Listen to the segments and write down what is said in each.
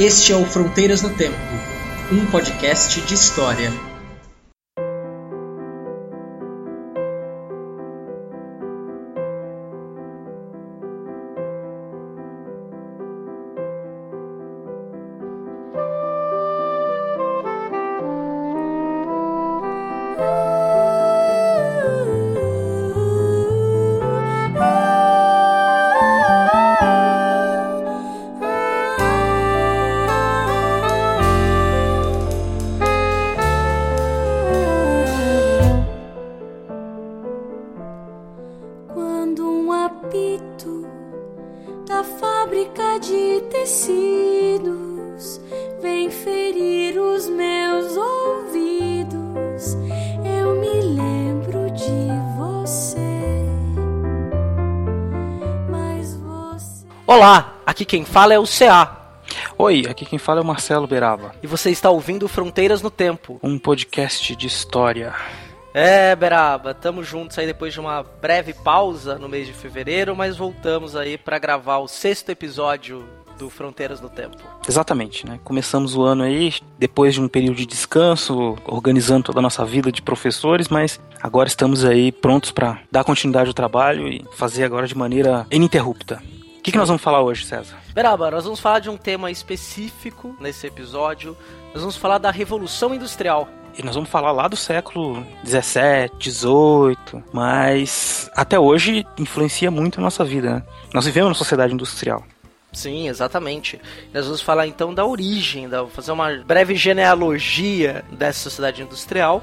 Este é o Fronteiras no Tempo, um podcast de história. Quem fala é o CA Oi, aqui quem fala é o Marcelo Beraba, e você está ouvindo Fronteiras no Tempo. um podcast de história. É, Beraba, tamo juntos aí depois de uma breve pausa no mês de fevereiro, mas voltamos aí para gravar o sexto episódio do Fronteiras no Tempo. Exatamente, né? Começamos o ano aí depois de um período de descanso, organizando toda a nossa vida de professores, mas agora estamos aí prontos para dar continuidade ao trabalho e fazer agora de maneira ininterrupta. O que, que nós vamos falar hoje, César? Beraba, nós vamos falar de um tema específico nesse episódio. Nós vamos falar da Revolução Industrial. E nós vamos falar lá do século 17, 18, mas até hoje influencia muito a nossa vida. Né? Nós vivemos numa sociedade industrial. Sim, exatamente. Nós vamos falar então da origem, da, fazer uma breve genealogia dessa sociedade industrial.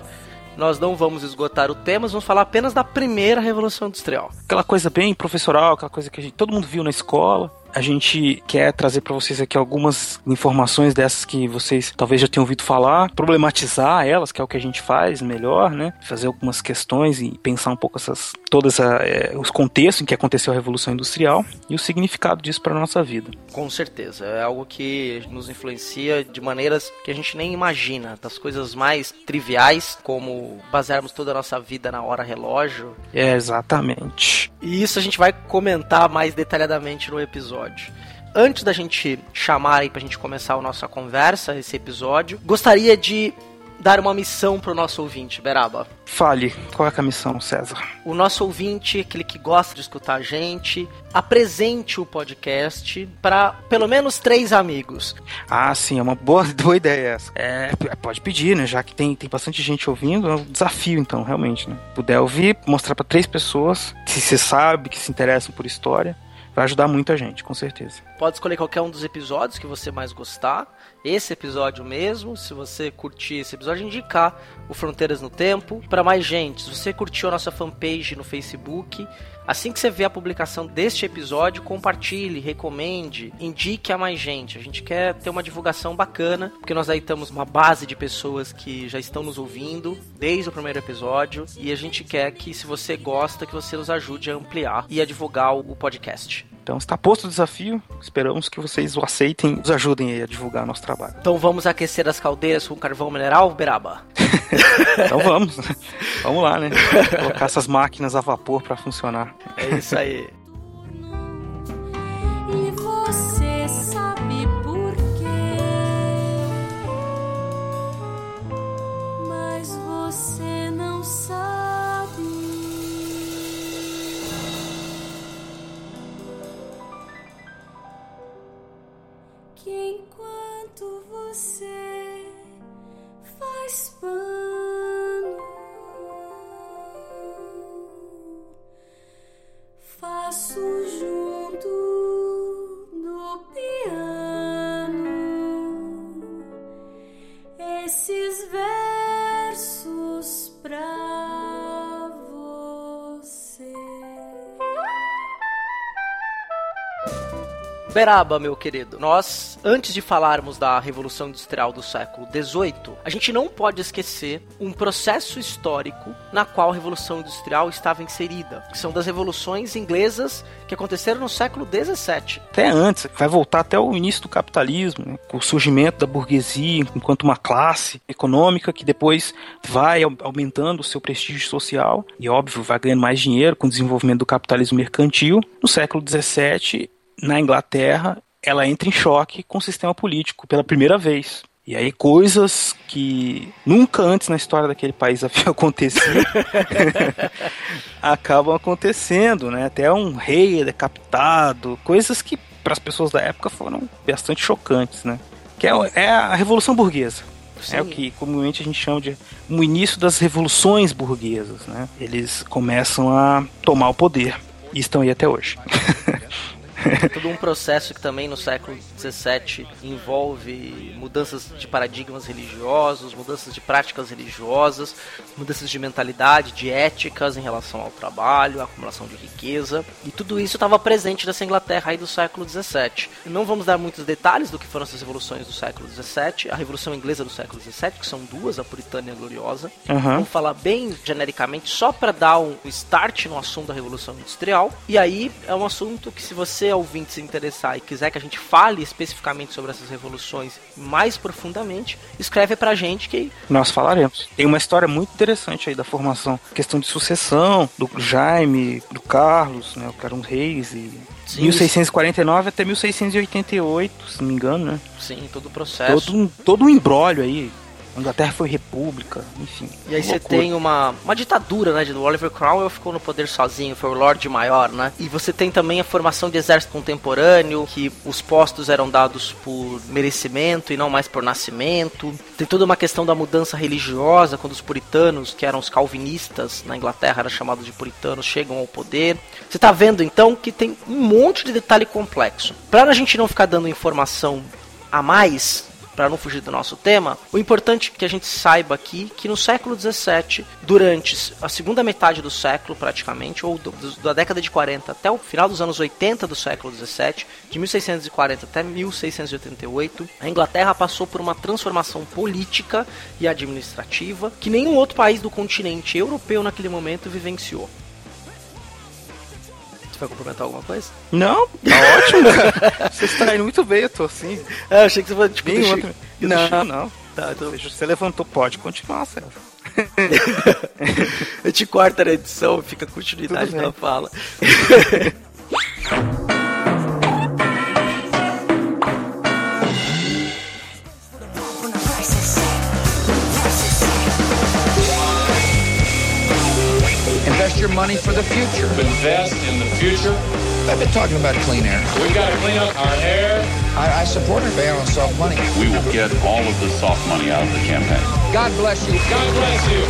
Nós não vamos esgotar o tema, nós vamos falar apenas da primeira Revolução Industrial. Aquela coisa bem professoral, aquela coisa que gente, todo mundo viu na escola. A gente quer trazer para vocês aqui algumas informações dessas que vocês talvez já tenham ouvido falar, problematizar elas, que é o que a gente faz melhor, né? Fazer algumas questões e pensar um pouco essas todos os contextos em que aconteceu a Revolução Industrial e o significado disso para nossa vida. Com certeza, é algo que nos influencia de maneiras que a gente nem imagina, das coisas mais triviais, como basearmos toda a nossa vida na hora relógio. É, exatamente. E isso a gente vai comentar mais detalhadamente no episódio. Antes da gente chamar aí pra gente começar a nossa conversa, esse episódio, gostaria de dar uma missão pro nosso ouvinte, Beraba. Fale, qual é a missão, César? O nosso ouvinte, aquele que gosta de escutar a gente, apresente o podcast para pelo menos três amigos. Ah, sim, é uma boa, boa ideia essa. É, pode pedir, né? Já que tem, tem bastante gente ouvindo, é um desafio, então, realmente, né? Puder ouvir, mostrar para três pessoas que você sabe, que se interessam por história, vai ajudar muita gente, com certeza. Pode escolher qualquer um dos episódios que você mais gostar. Esse episódio mesmo, se você curtir esse episódio, indicar o Fronteiras no Tempo para mais gente. Se você curtiu a nossa fanpage no Facebook, assim que você vê a publicação deste episódio, compartilhe, recomende, indique a mais gente. A gente quer ter uma divulgação bacana, porque nós aí estamos uma base de pessoas que já estão nos ouvindo desde o primeiro episódio e a gente quer que, se você gosta, que você nos ajude a ampliar e a divulgar o podcast. Então está posto o desafio, esperamos que vocês o aceitem e nos ajudem aí a divulgar nosso trabalho. Então vamos aquecer as caldeiras com carvão mineral, Beraba? então vamos, vamos lá, né? Colocar essas máquinas a vapor para funcionar. É isso aí. Beraba, meu querido, nós, antes de falarmos da Revolução Industrial do século XVIII, a gente não pode esquecer um processo histórico na qual a Revolução Industrial estava inserida, que são das revoluções inglesas que aconteceram no século XVII. Até antes, vai voltar até o início do capitalismo, né? o surgimento da burguesia enquanto uma classe econômica que depois vai aumentando o seu prestígio social e, óbvio, vai ganhando mais dinheiro com o desenvolvimento do capitalismo mercantil. No século XVII, na Inglaterra, ela entra em choque com o sistema político pela primeira vez. E aí coisas que nunca antes na história daquele país haviam acontecido acabam acontecendo, né? Até um rei é decapitado, coisas que para as pessoas da época foram bastante chocantes, né? Que é, é a revolução burguesa. Sim. É o que comumente a gente chama de o início das revoluções burguesas, né? Eles começam a tomar o poder e estão aí até hoje. todo um processo que também no século XVII envolve mudanças de paradigmas religiosos, mudanças de práticas religiosas, mudanças de mentalidade, de éticas em relação ao trabalho, à acumulação de riqueza. E tudo isso estava presente nessa Inglaterra aí do século XVII. Não vamos dar muitos detalhes do que foram essas revoluções do século XVII, a Revolução Inglesa do século XVII, que são duas, a Puritana e a Gloriosa. Uhum. Vamos falar bem genericamente, só para dar um start no assunto da Revolução Industrial. E aí é um assunto que se você você, ouvinte, se interessar e quiser que a gente fale especificamente sobre essas revoluções mais profundamente, escreve pra gente que. Nós falaremos. Tem uma história muito interessante aí da formação. Questão de sucessão, do Jaime, do Carlos, né? Que eram reis e. Sim, 1649 até 1688, se não me engano, né? Sim, todo o processo. Todo um, todo um embrólio aí. A Inglaterra foi república, enfim. E aí você tem uma, uma ditadura, né? O Oliver Cromwell ficou no poder sozinho, foi o Lorde Maior, né? E você tem também a formação de exército contemporâneo, que os postos eram dados por merecimento e não mais por nascimento. Tem toda uma questão da mudança religiosa, quando os puritanos, que eram os calvinistas na Inglaterra, eram chamados de puritanos, chegam ao poder. Você está vendo então que tem um monte de detalhe complexo. Para a gente não ficar dando informação a mais, para não fugir do nosso tema, o importante é que a gente saiba aqui que no século XVII, durante a segunda metade do século praticamente, ou do, do, da década de 40 até o final dos anos 80 do século XVII, de 1640 até 1688, a Inglaterra passou por uma transformação política e administrativa que nenhum outro país do continente europeu naquele momento vivenciou. Você vai complementar alguma coisa? Não, tá ótimo. Você está indo muito bem, eu tô assim. É, eu achei que você fosse tipo, deixa, outro... Não, não, não. Tá, então... Você levantou, pode continuar, Sérgio. eu te corto na edição, fica continuidade na fala. money for the future. Invest in the future. I've been talking about clean air. We got to clean up our air. I, I support a ban on soft money. We will get all of the soft money out of the campaign. God bless you. God bless you.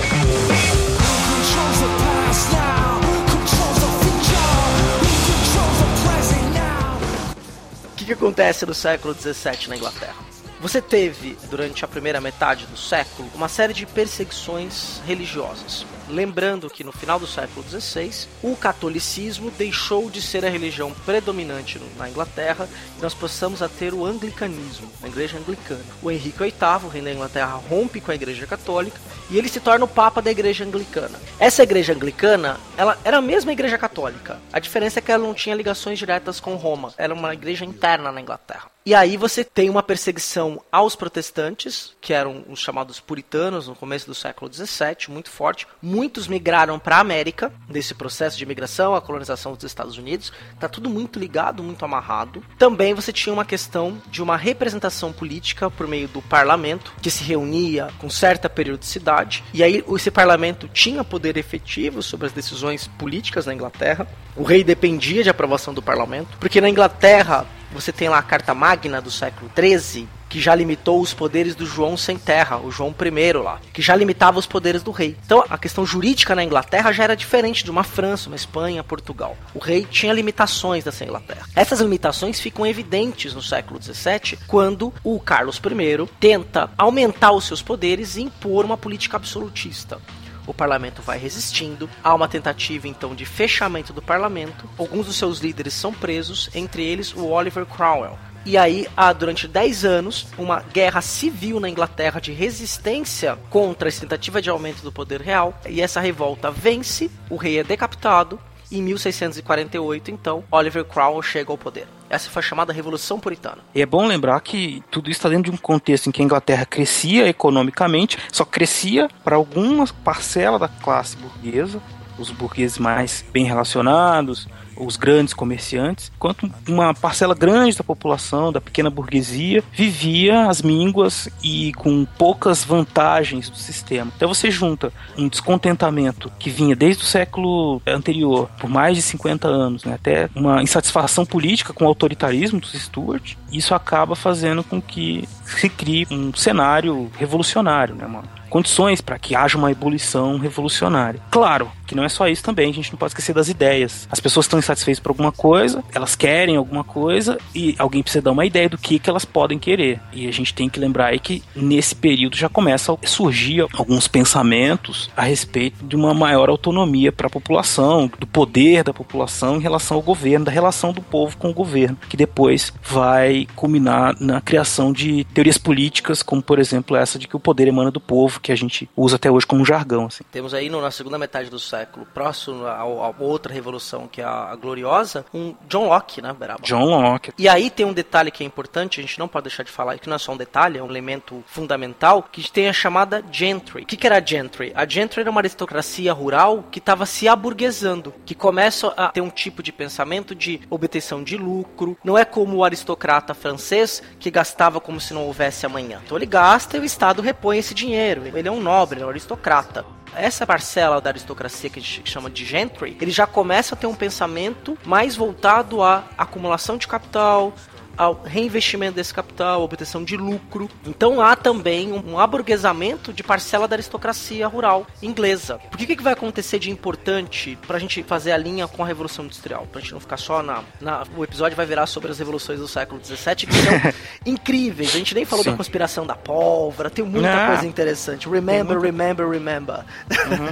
O que, que acontece no século XVII na Inglaterra? Você teve, durante a primeira metade do século, uma série de perseguições religiosas. Lembrando que no final do século XVI, o catolicismo deixou de ser a religião predominante na Inglaterra e nós passamos a ter o anglicanismo, a igreja anglicana. O Henrique VIII, rei da Inglaterra, rompe com a igreja católica e ele se torna o papa da igreja anglicana. Essa igreja anglicana, ela era a mesma igreja católica. A diferença é que ela não tinha ligações diretas com Roma. Era uma igreja interna na Inglaterra. E aí você tem uma perseguição aos protestantes, que eram os chamados puritanos no começo do século XVII, muito forte. Muitos migraram para a América, nesse processo de migração, a colonização dos Estados Unidos. Tá tudo muito ligado, muito amarrado. Também você tinha uma questão de uma representação política por meio do parlamento, que se reunia com certa periodicidade. E aí esse parlamento tinha poder efetivo sobre as decisões políticas na Inglaterra. O rei dependia de aprovação do parlamento, porque na Inglaterra você tem lá a Carta Magna do século XIII, que já limitou os poderes do João sem terra, o João I lá, que já limitava os poderes do rei. Então a questão jurídica na Inglaterra já era diferente de uma França, uma Espanha, Portugal. O rei tinha limitações dessa Inglaterra. Essas limitações ficam evidentes no século XVII, quando o Carlos I tenta aumentar os seus poderes e impor uma política absolutista. O parlamento vai resistindo, há uma tentativa então de fechamento do parlamento, alguns dos seus líderes são presos, entre eles o Oliver Cromwell. E aí há durante 10 anos uma guerra civil na Inglaterra de resistência contra essa tentativa de aumento do poder real. E essa revolta vence, o rei é decapitado. Em 1648, então, Oliver Cromwell chega ao poder. Essa foi a chamada Revolução Puritana. E é bom lembrar que tudo isso está dentro de um contexto em que a Inglaterra crescia economicamente, só crescia para alguma parcela da classe burguesa, os burgueses mais bem relacionados, os grandes comerciantes, enquanto uma parcela grande da população, da pequena burguesia, vivia as mínguas e com poucas vantagens do sistema. Então você junta um descontentamento que vinha desde o século anterior, por mais de 50 anos, né, até uma insatisfação política com o autoritarismo dos Stuart, isso acaba fazendo com que se crie um cenário revolucionário, né, mano? Condições para que haja uma ebulição revolucionária. Claro que não é só isso também, a gente não pode esquecer das ideias. As pessoas estão insatisfeitas por alguma coisa, elas querem alguma coisa e alguém precisa dar uma ideia do que, que elas podem querer. E a gente tem que lembrar aí que nesse período já começa a surgir alguns pensamentos a respeito de uma maior autonomia para a população, do poder da população em relação ao governo, da relação do povo com o governo, que depois vai culminar na criação de teorias políticas, como por exemplo essa de que o poder emana do povo, que a gente usa até hoje como jargão. Assim. Temos aí no, na segunda metade do século, próximo a, a outra revolução, que é a, a, gloriosa, um John Locke, né, Beraba? John Locke. E aí tem um detalhe que é importante, a gente não pode deixar de falar, que não é só um detalhe, é um elemento fundamental, que tem a chamada gentry. O que, que era a gentry? A gentry era uma aristocracia rural que estava se aburguesando, que começa a ter um tipo de pensamento de obtenção de lucro. Não é como o aristocrata francês que gastava como se não houvesse amanhã. Então ele gasta e o Estado repõe esse dinheiro. Ele é um nobre, ele é um aristocrata. Essa parcela da aristocracia que a gente chama de gentry, ele já começa a ter um pensamento mais voltado à acumulação de capital, ao reinvestimento desse capital, obtenção de lucro. Então há também um aburguesamento de parcela da aristocracia rural inglesa. Por que, que vai acontecer de importante para a gente fazer a linha com a Revolução Industrial? Para a gente não ficar só na, na, O episódio vai virar sobre as revoluções do século XVII, que são incríveis. A gente nem falou Sim. da conspiração da pólvora, tem muita coisa interessante. Remember, remember, remember. Uhum.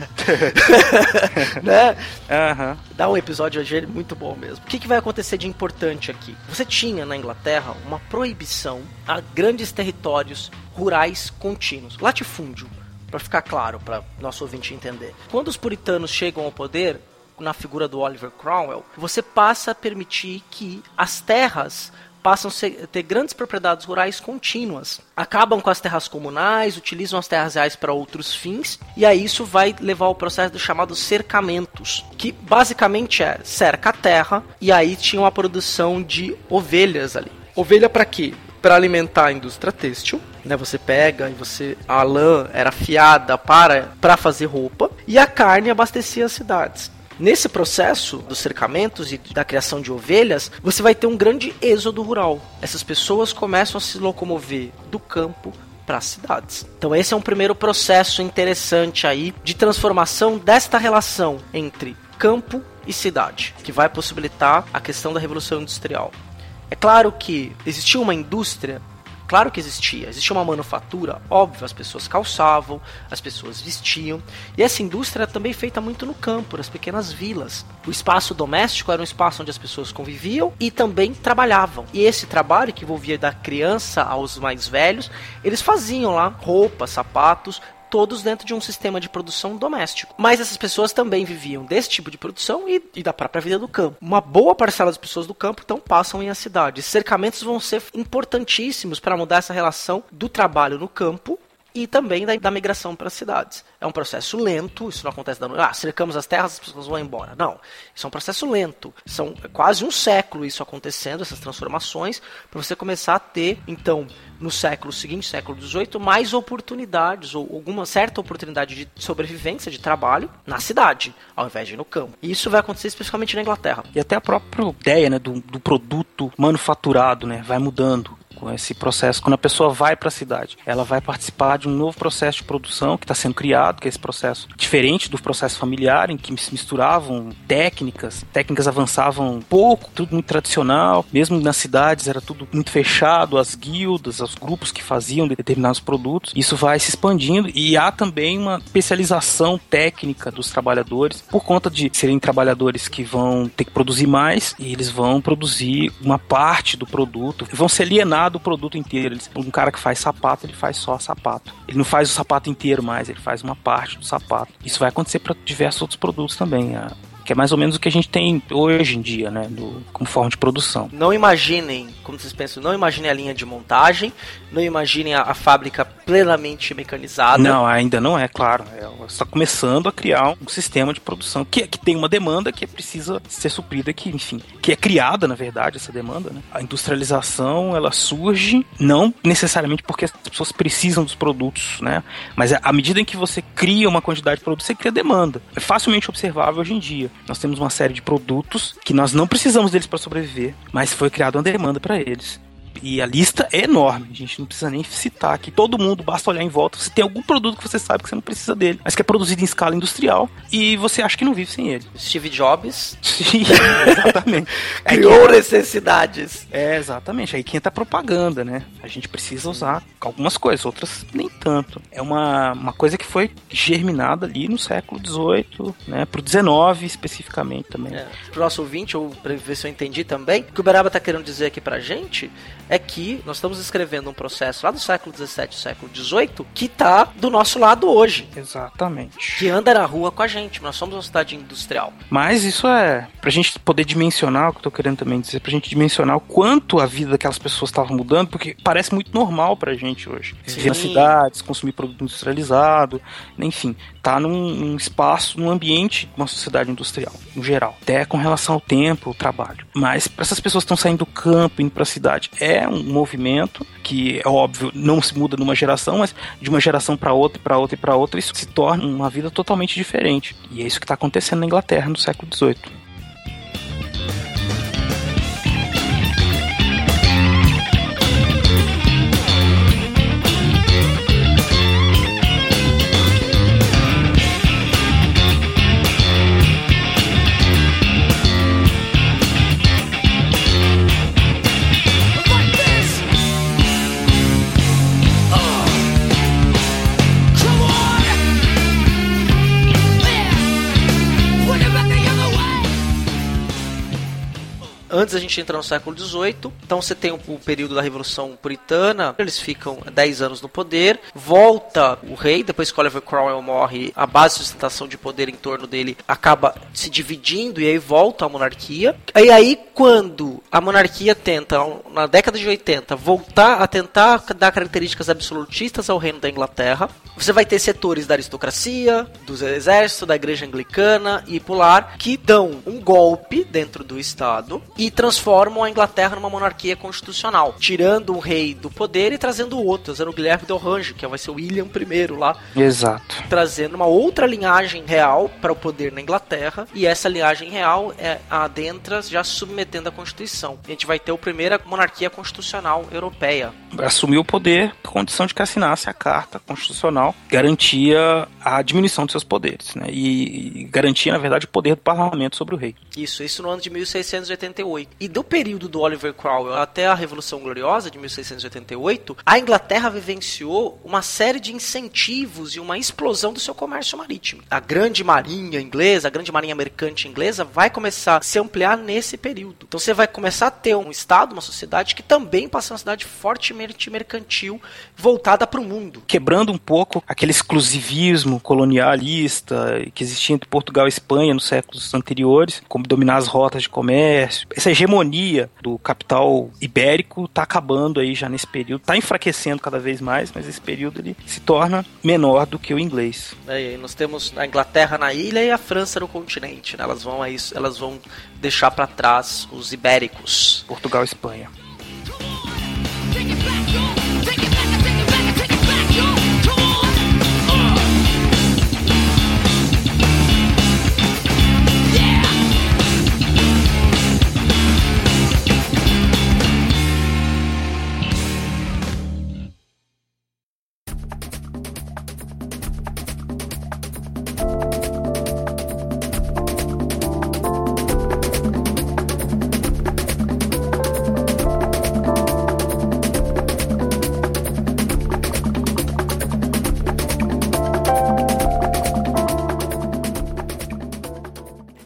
né? Uhum. Dá um episódio hoje muito bom mesmo. O que, que vai acontecer de importante aqui? Você tinha na Inglaterra Uma proibição a grandes territórios rurais contínuos, latifúndio, para ficar claro para nosso ouvinte entender. Quando os puritanos chegam ao poder, na figura do Oliver Cromwell, você passa a permitir que as terras passam a ter grandes propriedades rurais contínuas. Acabam com as terras comunais, utilizam as terras reais para outros fins, e aí isso vai levar ao processo dos chamados cercamentos, que basicamente é cerca a terra, e aí tinha uma produção de ovelhas ali. Ovelha para quê? Para alimentar a indústria têxtil, né? Você pega e você a lã era fiada para para fazer roupa e a carne abastecia as cidades. Nesse processo dos cercamentos e da criação de ovelhas, você vai ter um grande êxodo rural. Essas pessoas começam a se locomover do campo para as cidades. Então esse é um primeiro processo interessante aí de transformação desta relação entre campo e cidade, que vai possibilitar a questão da revolução industrial. É claro que existia uma indústria Claro que existia, existia uma manufatura, óbvio, as pessoas calçavam, as pessoas vestiam, e essa indústria era também feita muito no campo, nas pequenas vilas. O espaço doméstico era um espaço onde as pessoas conviviam e também trabalhavam. E esse trabalho, que envolvia da criança aos mais velhos, eles faziam lá roupas, sapatos, todos dentro de um sistema de produção doméstico. Mas essas pessoas também viviam desse tipo de produção e, e da própria vida do campo. Uma boa parcela das pessoas do campo então passam em a cidade. Cercamentos vão ser importantíssimos para mudar essa relação do trabalho no campo e também da, da migração para as cidades. É um processo lento, isso não acontece da ah, cercamos as terras, as pessoas vão embora. Não, isso é um processo lento. São quase um século isso acontecendo, essas transformações, para você começar a ter, então, no século seguinte, século XVIII, mais oportunidades, ou alguma certa oportunidade de sobrevivência, de trabalho, na cidade, ao invés de ir no campo. E isso vai acontecer especificamente na Inglaterra. E até a própria ideia né, do, do produto manufaturado né, vai mudando com esse processo. Quando a pessoa vai para a cidade, ela vai participar de um novo processo de produção que está sendo criado, que é esse processo diferente do processo familiar, em que se misturavam técnicas, técnicas avançavam pouco, tudo muito tradicional, mesmo nas cidades era tudo muito fechado, as guildas, os grupos que faziam determinados produtos. Isso vai se expandindo e há também uma especialização técnica dos trabalhadores por conta de serem trabalhadores que vão ter que produzir mais e eles vão produzir uma parte do produto, vão se alienar do produto inteiro. Um cara que faz sapato, ele faz só sapato. Ele não faz o sapato inteiro mais, ele faz uma parte do sapato. Isso vai acontecer para diversos outros produtos também que é mais ou menos o que a gente tem hoje em dia, né, do, como forma de produção. Não imaginem, como vocês pensam, não imaginem a linha de montagem, não imaginem a, a fábrica plenamente mecanizada. Não, ainda não é, claro. É, está começando a criar um sistema de produção que, que tem uma demanda que precisa ser suprida, que, enfim, que é criada, na verdade, essa demanda. Né? A industrialização, ela surge não necessariamente porque as pessoas precisam dos produtos, né? Mas à medida em que você cria uma quantidade de produtos, você cria demanda. É facilmente observável hoje em dia. Nós temos uma série de produtos que nós não precisamos deles para sobreviver, mas foi criada uma demanda para eles. E a lista é enorme, a gente não precisa nem citar aqui. Todo mundo, basta olhar em volta. Você tem algum produto que você sabe que você não precisa dele, mas que é produzido em escala industrial e você acha que não vive sem ele. Steve Jobs. Sim, exatamente. Criou necessidades. É, exatamente. Aí que entra a propaganda, né? A gente precisa usar algumas coisas, outras nem tanto. É uma, uma coisa que foi germinada ali no século XVIII, né? Pro XIX especificamente também. É. Pro nosso ouvinte, ou pra ver se eu entendi também, o que o Beraba tá querendo dizer aqui pra gente é que nós estamos escrevendo um processo lá do século XVII, século XVIII, que tá do nosso lado hoje. Exatamente. Que anda na rua com a gente. Nós somos uma cidade industrial. Mas isso é pra gente poder dimensionar o que eu tô querendo também dizer, pra gente dimensionar o quanto a vida daquelas pessoas estava mudando, porque parece muito normal pra gente hoje. Viver nas cidades, consumir produto industrializado, enfim, tá num, num espaço, num ambiente uma sociedade industrial, no geral. Até com relação ao tempo, o trabalho. Mas para essas pessoas que estão saindo do campo, indo para a cidade, é um movimento que é óbvio, não se muda numa geração, mas de uma geração para outra, para outra e para outra, isso se torna uma vida totalmente diferente. E é isso que está acontecendo na Inglaterra no século XVIII. Antes a gente entrar no século XVIII. Então você tem o, o, período da Revolução Puritana, eles ficam 10 anos no poder, volta o rei, depois que Oliver Cromwell morre, a base de sustentação de poder em torno dele acaba se dividindo e aí volta a monarquia. E aí quando a monarquia tenta, na década de 80, voltar a tentar dar características absolutistas ao reino da Inglaterra, você vai ter setores da aristocracia, do exército, da igreja anglicana e popular que dão um golpe dentro do Estado e transformam a Inglaterra numa monarquia constitucional, tirando um rei do poder e trazendo outro, trazendo o Guilherme de Orange, que vai ser o William I lá. Exato. Trazendo uma outra linhagem real para o poder na Inglaterra, e essa linhagem real é adentra já submetendo a Constituição. A gente vai ter a primeira monarquia constitucional europeia. Assumiu o poder, condição de que assinasse a Carta Constitucional, garantia a diminuição de seus poderes, né? E, e garantia, na verdade, o poder do parlamento sobre o rei. Isso, isso no ano de 1688. E do período do Oliver Cromwell até a Revolução Gloriosa de 1688, a Inglaterra vivenciou uma série de incentivos e uma explosão do seu comércio marítimo. A grande marinha inglesa, a grande marinha mercante inglesa vai começar a se ampliar nesse período. Então você vai começar a ter um estado, uma sociedade que também passa a ser uma cidade fortemente mercantil, voltada para o mundo. Quebrando um pouco aquele exclusivismo colonialista que existia entre Portugal e Espanha nos séculos anteriores, como dominar as rotas de comércio. Essa hegemonia do capital ibérico está acabando aí já nesse período, está enfraquecendo cada vez mais, mas esse período ele se torna menor do que o inglês. É, nós temos a Inglaterra na ilha e a França no continente, né? elas vão a isso, elas vão deixar para trás os ibéricos. Portugal e Espanha.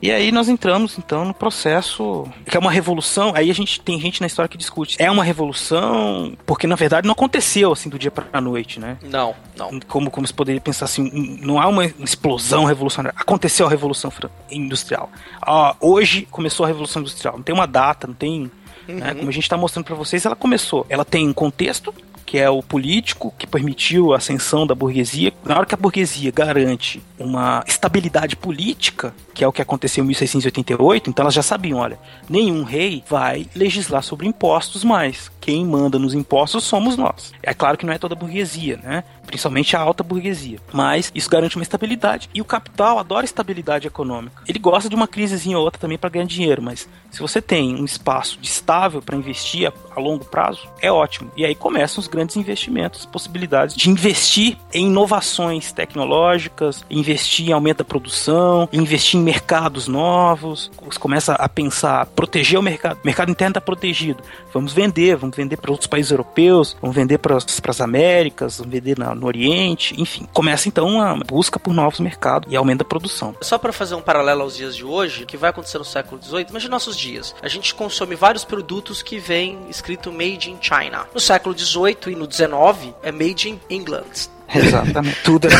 E aí nós entramos então no processo que é uma revolução. Aí a gente tem gente na história que discute. É uma revolução porque na verdade não aconteceu assim do dia para a noite, né? Não, não. Como como se poderia pensar assim, não há uma explosão revolucionária. Aconteceu a revolução industrial. Ah, hoje começou a revolução industrial. Não tem uma data, não tem né? Como a gente está mostrando para vocês, ela começou. Ela tem um contexto, que é o político, que permitiu a ascensão da burguesia. Na hora que a burguesia garante uma estabilidade política, que é o que aconteceu em 1688, então elas já sabiam, olha, nenhum rei vai legislar sobre impostos mais. Quem manda nos impostos somos nós. É claro que não é toda a burguesia, né? Principalmente a alta burguesia. Mas isso garante uma estabilidade. E o capital adora estabilidade econômica. Ele gosta de uma crisezinha ou outra também para ganhar dinheiro, mas se você tem um espaço estável para investir a, a longo prazo, é ótimo. E aí começam os grandes investimentos, possibilidades de investir em inovações tecnológicas, investir em aumento da produção, investir em mercados novos. Você começa a pensar, proteger o mercado. O mercado interno está protegido. Vamos vender, vamos vender para outros países europeus, vamos vender para as Américas, vamos vender na- no Oriente, enfim. Começa então a busca por novos mercados e aumento da produção. Só para fazer um paralelo aos dias de hoje, o que vai acontecer no século XVIII, imagina nossos dias. A gente consome vários produtos que vem escrito Made in China. No século XVIII e no XIX é Made in England. Exatamente. Tudo é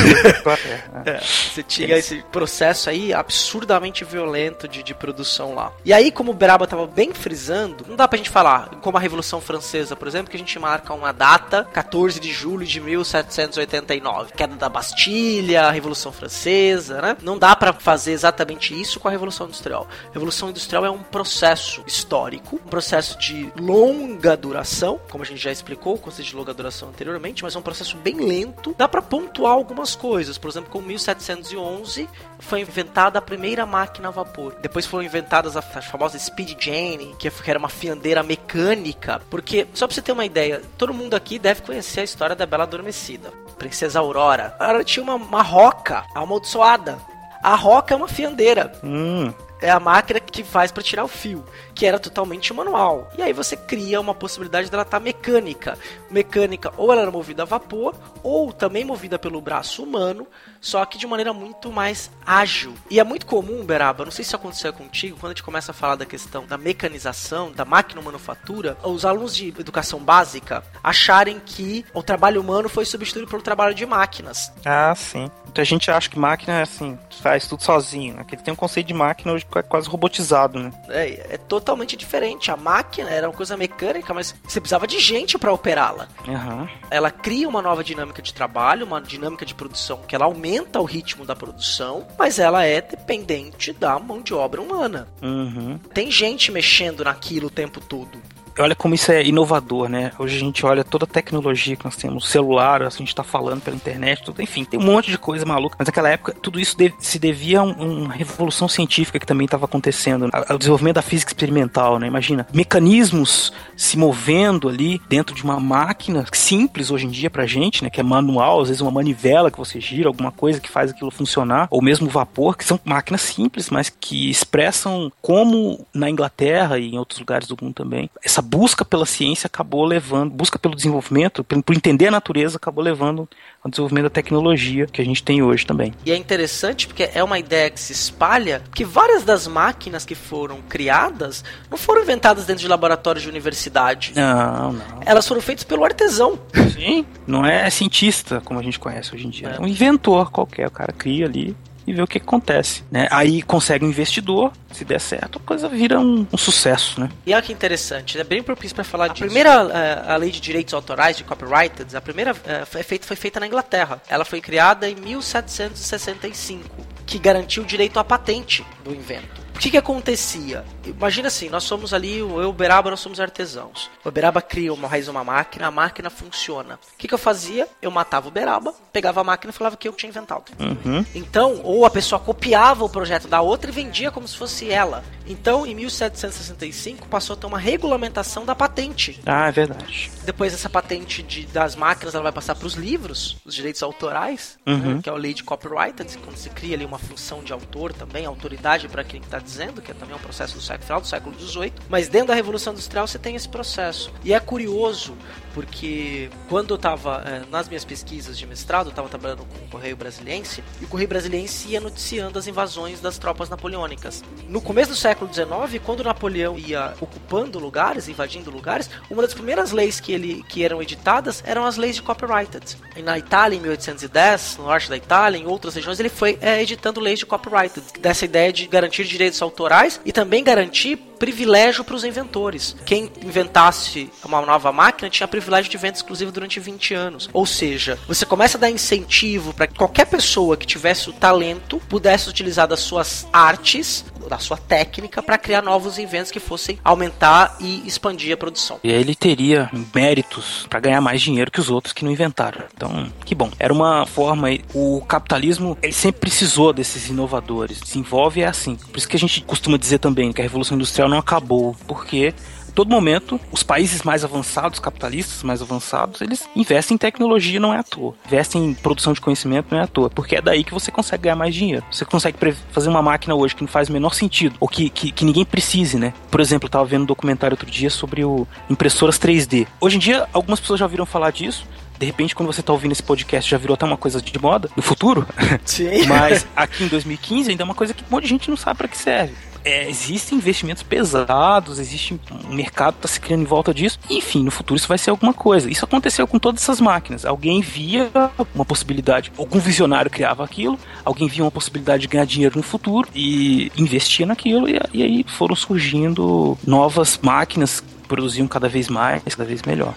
É, você tinha esse processo aí absurdamente violento de, de produção lá. E aí, como o Beraba tava bem frisando, não dá pra gente falar, como a Revolução Francesa, por exemplo, que a gente marca uma data, 14 de julho de 1789, queda da Bastilha, a Revolução Francesa, né? Não dá pra fazer exatamente isso com a Revolução Industrial. A Revolução Industrial é um processo histórico, um processo de longa duração, como a gente já explicou, o conceito de longa duração anteriormente, mas é um processo bem lento. Dá pra pontuar algumas coisas, por exemplo, com 1711 foi inventada a primeira máquina a vapor. Depois foram inventadas as as famosas Speed Jane, que era uma fiandeira mecânica, porque só pra você ter uma ideia, todo mundo aqui deve conhecer a história da Bela Adormecida. Princesa Aurora. Ela tinha uma, uma roca amaldiçoada. A roca é uma fiandeira Hum, é a máquina que faz para tirar o fio, que era totalmente manual. E aí você cria uma possibilidade dela estar mecânica. Mecânica ou ela era movida a vapor, ou também movida pelo braço humano, só que de maneira muito mais ágil. E é muito comum, Beraba, não sei se aconteceu contigo, quando a gente começa a falar da questão da mecanização, da máquina manufatura, os alunos de educação básica acharem que o trabalho humano foi substituído pelo trabalho de máquinas. ah, sim. Muita gente acha que máquina, assim, faz tudo sozinho, né? Que ele tem um conceito de máquina hoje é quase robotizado, né? É, é totalmente diferente. A máquina era uma coisa mecânica, mas você precisava de gente para operá-la. Aham. Ela cria uma nova dinâmica de trabalho, uma dinâmica de produção que ela aumenta o ritmo da produção, mas ela é dependente da mão de obra humana. Uhum. Tem gente mexendo naquilo o tempo todo. Olha como isso é inovador, né? Hoje a gente olha toda a tecnologia que nós temos, celular, assim, a gente tá falando pela internet, tudo, enfim, tem um monte de coisa maluca. Mas naquela época, tudo isso se devia a um- uma revolução científica que também estava acontecendo, né? ao desenvolvimento da física experimental, né? Imagina, mecanismos se movendo ali dentro de uma máquina simples hoje em dia pra gente, né? Que é manual, às vezes uma manivela que você gira, alguma coisa que faz aquilo funcionar, ou mesmo vapor, que são máquinas simples, mas que expressam como na Inglaterra e em outros lugares do mundo também, essa busca pela ciência acabou levando, busca pelo desenvolvimento, por, por entender a natureza, acabou levando ao desenvolvimento da tecnologia que a gente tem hoje também. E é interessante porque é uma ideia que se espalha, que várias das máquinas que foram criadas não foram inventadas dentro de laboratórios de universidade. Não, não. Elas foram feitas pelo artesão. Sim, não é cientista como a gente conhece hoje em dia. É um inventor qualquer, o cara cria ali e vê o que, acontece, né? Aí consegue um investidor, se der certo, a coisa vira um, um sucesso, né? E olha que interessante, é bem propício para falar disso. A primeira eh, a lei de direitos autorais, de copyrighted, a primeira eh, feita, foi feita na Inglaterra. Ela foi criada em 1765, que garantiu o direito à patente do invento. O que que acontecia? Imagina assim, nós somos ali, eu e o Beraba, nós somos artesãos. O Beraba cria uma raiz uma máquina, a máquina funciona. O que que eu fazia? Eu matava o Beraba, pegava a máquina e falava que eu tinha inventado. Uhum. Então, ou a pessoa copiava o projeto da outra e vendia como se fosse ela. Então, em 1765, passou a ter uma regulamentação da patente. Ah, é verdade. Depois, essa patente de- das máquinas ela vai passar para os livros, os direitos autorais, Uhum. né, que é a lei de copyright, quando se cria ali uma função de autor também, autoridade para quem está dizendo, que é também um processo do século, final do século XVIII, mas dentro da Revolução Industrial você tem esse processo. E é curioso, porque quando eu estava é, nas minhas pesquisas de mestrado, eu estava trabalhando com o Correio Brasiliense, e o Correio Brasiliense ia noticiando as invasões das tropas napoleônicas. No começo do século XIX, quando Napoleão ia ocupando lugares, invadindo lugares, uma das primeiras leis que, ele, que eram editadas eram as leis de copyrighted. E na Itália, em 1810, no norte da Itália, em outras regiões, ele foi é, editando leis de copyrighted, dessa ideia de garantir direitos autorais e também garantir privilégio para os inventores. Quem inventasse uma nova máquina tinha privilégio de venda exclusiva durante 20 anos. Ou seja, você começa a dar incentivo para que qualquer pessoa que tivesse o talento pudesse utilizar das suas artes, da sua técnica, para criar novos inventos que fossem aumentar e expandir a produção. E ele teria méritos para ganhar mais dinheiro que os outros que não inventaram. Então, que bom. Era uma forma. O capitalismo ele sempre precisou desses inovadores. Desenvolve é assim. Por isso que a gente costuma dizer também que a revolução industrial não acabou, porque todo momento, os países mais avançados, capitalistas mais avançados, eles investem em tecnologia não é à toa. Investem em produção de conhecimento não é à toa. Porque é daí que você consegue ganhar mais dinheiro. Você consegue fazer uma máquina hoje que não faz o menor sentido, ou que, que, que ninguém precise, né? Por exemplo, eu tava vendo um documentário outro dia sobre o impressoras 3D. Hoje em dia, algumas pessoas já ouviram falar disso, de repente, quando você tá ouvindo esse podcast, já virou até uma coisa de moda no futuro. Sim. Mas aqui em 2015 ainda é uma coisa que um monte de gente não sabe para que serve é, existem investimentos pesados, existe um mercado que está se criando em volta disso. Enfim, no futuro isso vai ser alguma coisa. Isso aconteceu com todas essas máquinas. Alguém via uma possibilidade, algum visionário criava aquilo, alguém via uma possibilidade de ganhar dinheiro no futuro e investia naquilo, e, e aí foram surgindo novas máquinas que produziam cada vez mais, cada vez melhor.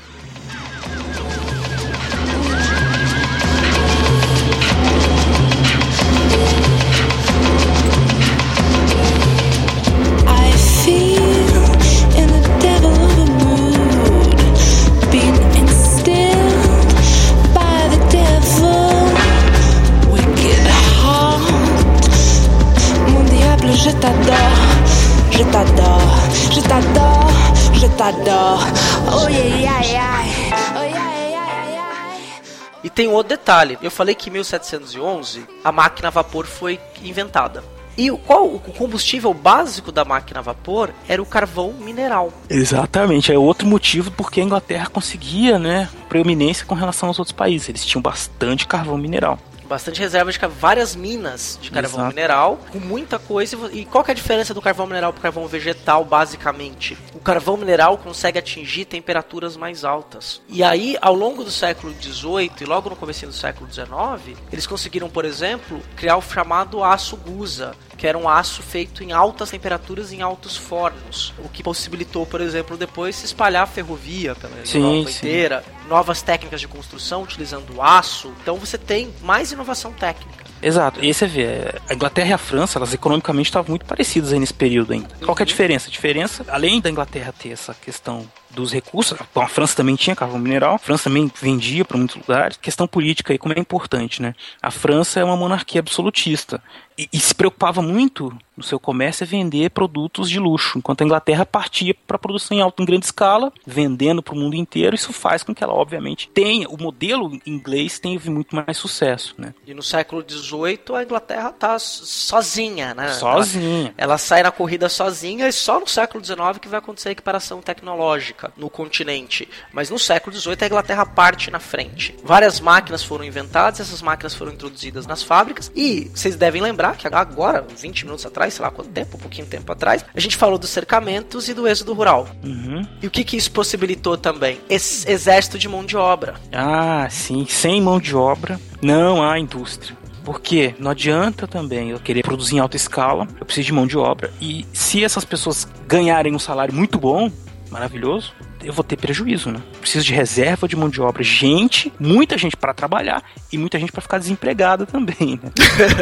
E tem um outro detalhe. Eu falei que em 1711 a máquina a vapor foi inventada. E qual o combustível básico da máquina a vapor era o carvão mineral. Exatamente, é outro motivo porque a Inglaterra conseguia, né, preeminência com relação aos outros países. Eles tinham bastante carvão mineral bastante reserva de várias minas de carvão Exato. mineral, com muita coisa. E qual é a diferença do carvão mineral para o carvão vegetal, basicamente? O carvão mineral consegue atingir temperaturas mais altas. E aí, ao longo do século XVIII e logo no começo do século XIX, eles conseguiram, por exemplo, criar o chamado aço gusa, que era um aço feito em altas temperaturas em altos fornos, o que possibilitou, por exemplo, depois se espalhar a ferrovia pela Europa inteira, novas técnicas de construção utilizando aço. Então você tem mais inovação técnica. Exato. E aí você vê, a Inglaterra e a França, elas economicamente estavam muito parecidas aí nesse período ainda. Qual que é a diferença? A diferença, além da Inglaterra ter essa questão dos recursos. Bom, a França também tinha carvão mineral, a França também vendia para muitos lugares. Questão política aí, como é importante, né? A França é uma monarquia absolutista e, e se preocupava muito no seu comércio é vender produtos de luxo, enquanto a Inglaterra partia para produção em alta em grande escala, vendendo para o mundo inteiro. Isso faz com que ela, obviamente, tenha o modelo inglês teve muito mais sucesso, né? E no século XVIII a Inglaterra tá sozinha, né? Sozinha. Ela, ela sai na corrida sozinha e só no século XIX que vai acontecer a equiparação tecnológica no continente, mas no século XVIII a Inglaterra parte na frente. Várias máquinas foram inventadas, essas máquinas foram introduzidas nas fábricas e vocês devem lembrar que agora, 20 minutos atrás, sei lá quanto tempo, um pouquinho tempo atrás, a gente falou dos cercamentos e do êxodo rural. Uhum. E o que, que isso possibilitou também? Esse exército de mão de obra. Ah, sim, sem mão de obra não há indústria. Porque não adianta também eu querer produzir em alta escala, eu preciso de mão de obra. E se essas pessoas ganharem um salário muito bom, maravilhoso, eu vou ter prejuízo, né? Preciso de reserva de mão de obra, gente, muita gente para trabalhar e muita gente para ficar desempregada também, né?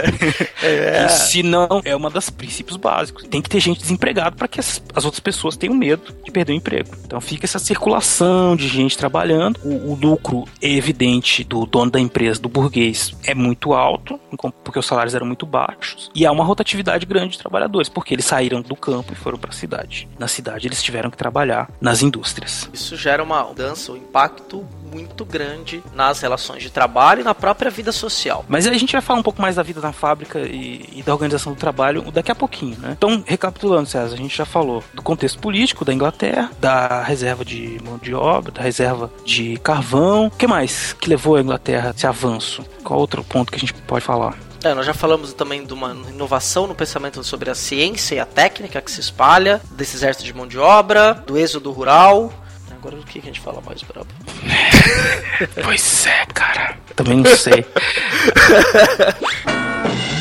é. Se não, é uma das princípios básicos. Tem que ter gente desempregada para que as, as, outras pessoas tenham medo de perder o emprego. Então fica essa circulação de gente trabalhando. O, o lucro evidente do dono da empresa, do burguês, é muito alto, porque os salários eram muito baixos. E há uma rotatividade grande de trabalhadores, porque eles saíram do campo e foram para a cidade. Na cidade eles tiveram que trabalhar nas indústrias. Isso gera uma mudança, um impacto muito grande nas relações de trabalho e na própria vida social. Mas a gente vai falar um pouco mais da vida na fábrica e, e da organização do trabalho daqui a pouquinho, né? Então, recapitulando, César, a gente já falou do contexto político da Inglaterra, da reserva de mão de obra, da reserva de carvão. O que mais que levou a Inglaterra a esse avanço? Qual outro ponto que a gente pode falar? É, nós já falamos também de uma inovação no pensamento sobre a ciência e a técnica que se espalha, desse exército de mão de obra, do êxodo rural. Agora o que a gente fala mais, brabo? pois é, cara. Também não sei.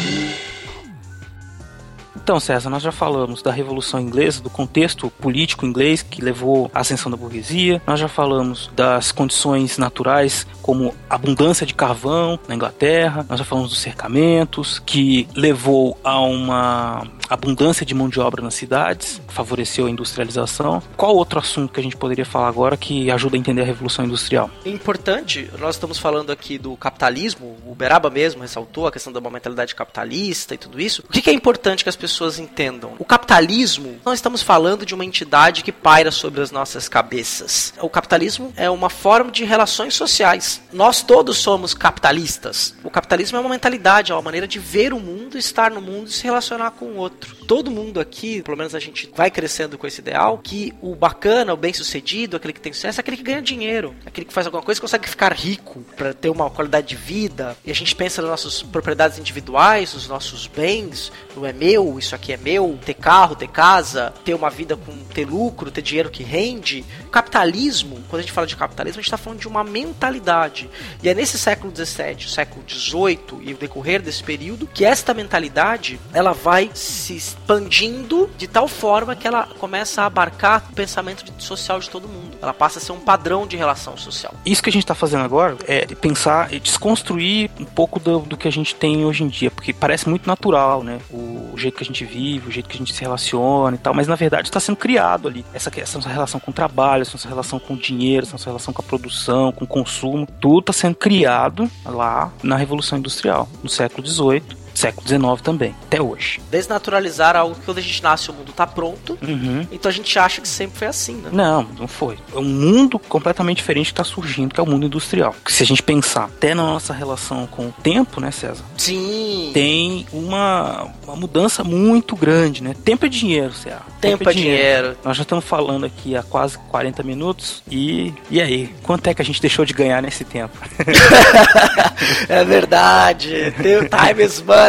Então, César, nós já falamos da Revolução Inglesa, do contexto político inglês que levou à ascensão da burguesia. Nós já falamos das condições naturais, como abundância de carvão na Inglaterra. Nós já falamos dos cercamentos, que levou a uma abundância de mão de obra nas cidades, favoreceu a industrialização. Qual outro assunto que a gente poderia falar agora que ajuda a entender a Revolução Industrial? Importante, nós estamos falando aqui do capitalismo, o Beraba mesmo ressaltou a questão da uma mentalidade capitalista e tudo isso. O que é importante que as pessoas entendam? O capitalismo, nós estamos falando de uma entidade que paira sobre as nossas cabeças. O capitalismo é uma forma de relações sociais. Nós todos somos capitalistas. O capitalismo é uma mentalidade, é uma maneira de ver o mundo, estar no mundo e se relacionar com o outro outro. Todo mundo aqui, pelo menos a gente vai crescendo com esse ideal, que o bacana, o bem-sucedido, aquele que tem sucesso, é aquele que ganha dinheiro, aquele que faz alguma coisa e consegue ficar rico para ter uma qualidade de vida. E a gente pensa nas nossas propriedades individuais, nos nossos bens, não é meu, isso aqui é meu, ter carro, ter casa, ter uma vida com ter lucro, ter dinheiro que rende. O capitalismo, quando a gente fala de capitalismo, a gente está falando de uma mentalidade. E é nesse século XVII, século XVIII e o decorrer desse período que esta mentalidade ela vai se expandindo de tal forma que ela começa a abarcar o pensamento social de todo mundo. Ela passa a ser um padrão de relação social. Isso que a gente está fazendo agora é pensar e desconstruir um pouco do, do que a gente tem hoje em dia, porque parece muito natural, né? O jeito que a gente vive, o jeito que a gente se relaciona e tal, mas na verdade está sendo criado ali. Essa, essa nossa relação com o trabalho, essa nossa relação com o dinheiro, essa nossa relação com a produção, com o consumo, tudo está sendo criado lá na Revolução Industrial, no século XVIII, século XIX também, até hoje. Desnaturalizar algo que quando a gente nasce o mundo tá pronto, Uhum. então a gente acha que sempre foi assim, né? Não, não foi. É um mundo completamente diferente que está surgindo, que é o mundo industrial. Se a gente pensar até na nossa relação com o tempo, né, César? Sim. Tem uma, uma mudança muito grande, né? Tempo é dinheiro, César. Tempo é dinheiro. Nós já estamos falando aqui há quase 40 minutos e e aí, quanto é que a gente deixou de ganhar nesse tempo? É verdade. Tem o time is money.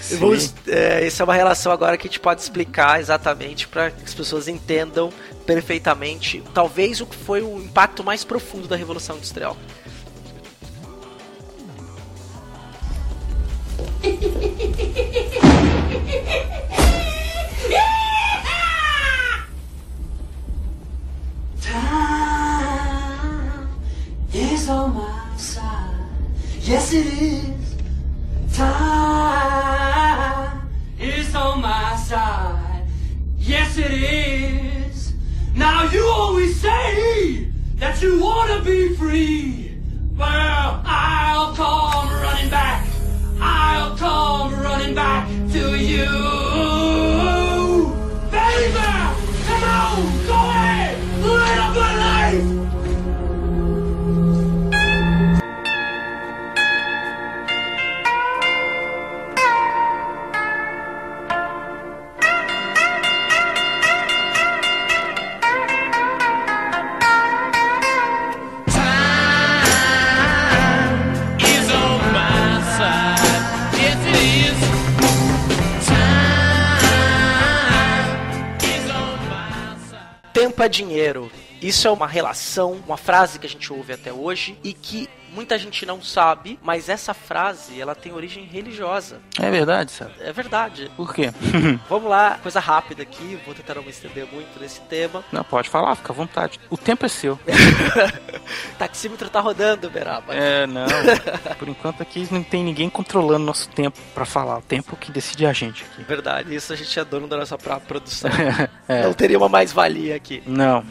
Sim. Vamos, é, essa é uma relação agora que a gente pode explicar exatamente para que as pessoas entendam perfeitamente, talvez o que foi o impacto mais profundo da Revolução Industrial. Time is on my side. Yes, it is. Time is on my side. Yes, it is. Now you always say that you wanna be free. Well, I'll come running back. I'll come running back to you. Baby, come on, go ahead, live good life. Tempo é dinheiro. Isso é uma relação, uma frase que a gente ouve até hoje e que muita gente não sabe, mas essa frase ela tem origem religiosa. É verdade, César. É verdade. Por quê? Vamos lá, coisa rápida aqui, vou tentar não me estender muito nesse tema. Não, pode falar, fica à vontade. O tempo é seu. Taxímetro tá rodando, Beraba. É, não. Por enquanto aqui não tem ninguém controlando nosso tempo pra falar. O tempo que decide a gente aqui. Verdade, isso a gente é dono da nossa própria produção. É. Não teria uma mais-valia aqui. Não,